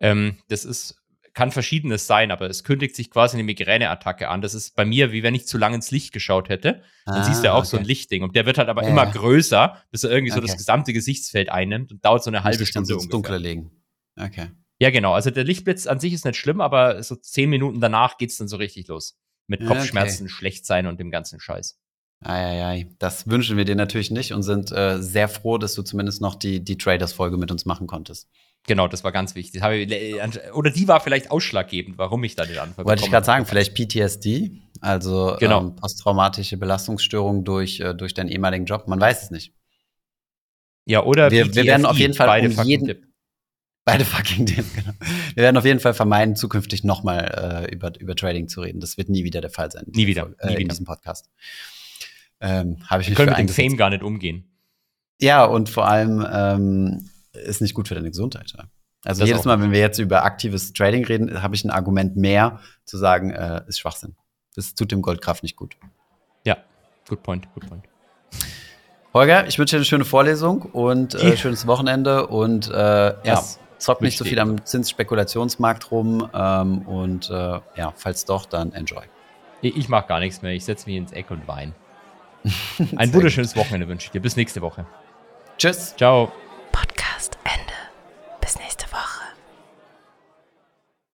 Ähm, das ist, kann verschiedenes sein, aber es kündigt sich quasi eine Migräneattacke an. Das ist bei mir, wie wenn ich zu lange ins Licht geschaut hätte. Dann ah, siehst du ja auch okay. so ein Lichtding. Und der wird halt aber ja. immer größer, bis er irgendwie okay. so das gesamte Gesichtsfeld einnimmt und dauert so eine halbe Stunde ungefähr. Dunkler legen. Okay. Ja, genau. Also der Lichtblitz an sich ist nicht schlimm, aber so zehn Minuten danach geht es dann so richtig los. Mit Kopfschmerzen, okay. schlecht sein und dem ganzen Scheiß. Eieiei, das wünschen wir dir natürlich nicht und sind äh, sehr froh, dass du zumindest noch die, die Traders-Folge mit uns machen konntest. Genau, das war ganz wichtig. Oder die war vielleicht ausschlaggebend, warum ich da den Anfang Wollte ich gerade sagen, vielleicht PTSD, also genau. ähm, posttraumatische Belastungsstörung durch, äh, durch deinen ehemaligen Job. Man weiß es nicht. Ja, oder wir, wir werden auf jeden Fall beide um jeden, Dip. Beide fucking Dip, [laughs] genau. Wir werden auf jeden Fall vermeiden, zukünftig nochmal äh, über, über Trading zu reden. Das wird nie wieder der Fall sein. Nie wieder. Äh, nie wieder. in diesem Podcast. Ähm, habe ich mich können mit dem Fame gar nicht umgehen. Ja, und vor allem ähm, ist nicht gut für deine Gesundheit. Also Das jedes Mal, wenn wir jetzt über aktives Trading reden, habe ich ein Argument mehr zu sagen, äh, ist Schwachsinn. Das tut dem Goldkraft nicht gut. Ja, good point, good point. Holger, ich wünsche dir eine schöne Vorlesung und äh, schönes Wochenende und äh, ja, Das zock nicht so viel am Zinsspekulationsmarkt rum ähm, und äh, ja, falls doch, dann enjoy. Ich, ich mach gar nichts mehr. Ich setze mich ins Eck und wein. Ein wunderschönes Wochenende wünsche ich dir. Bis nächste Woche. Tschüss. Ciao. Podcast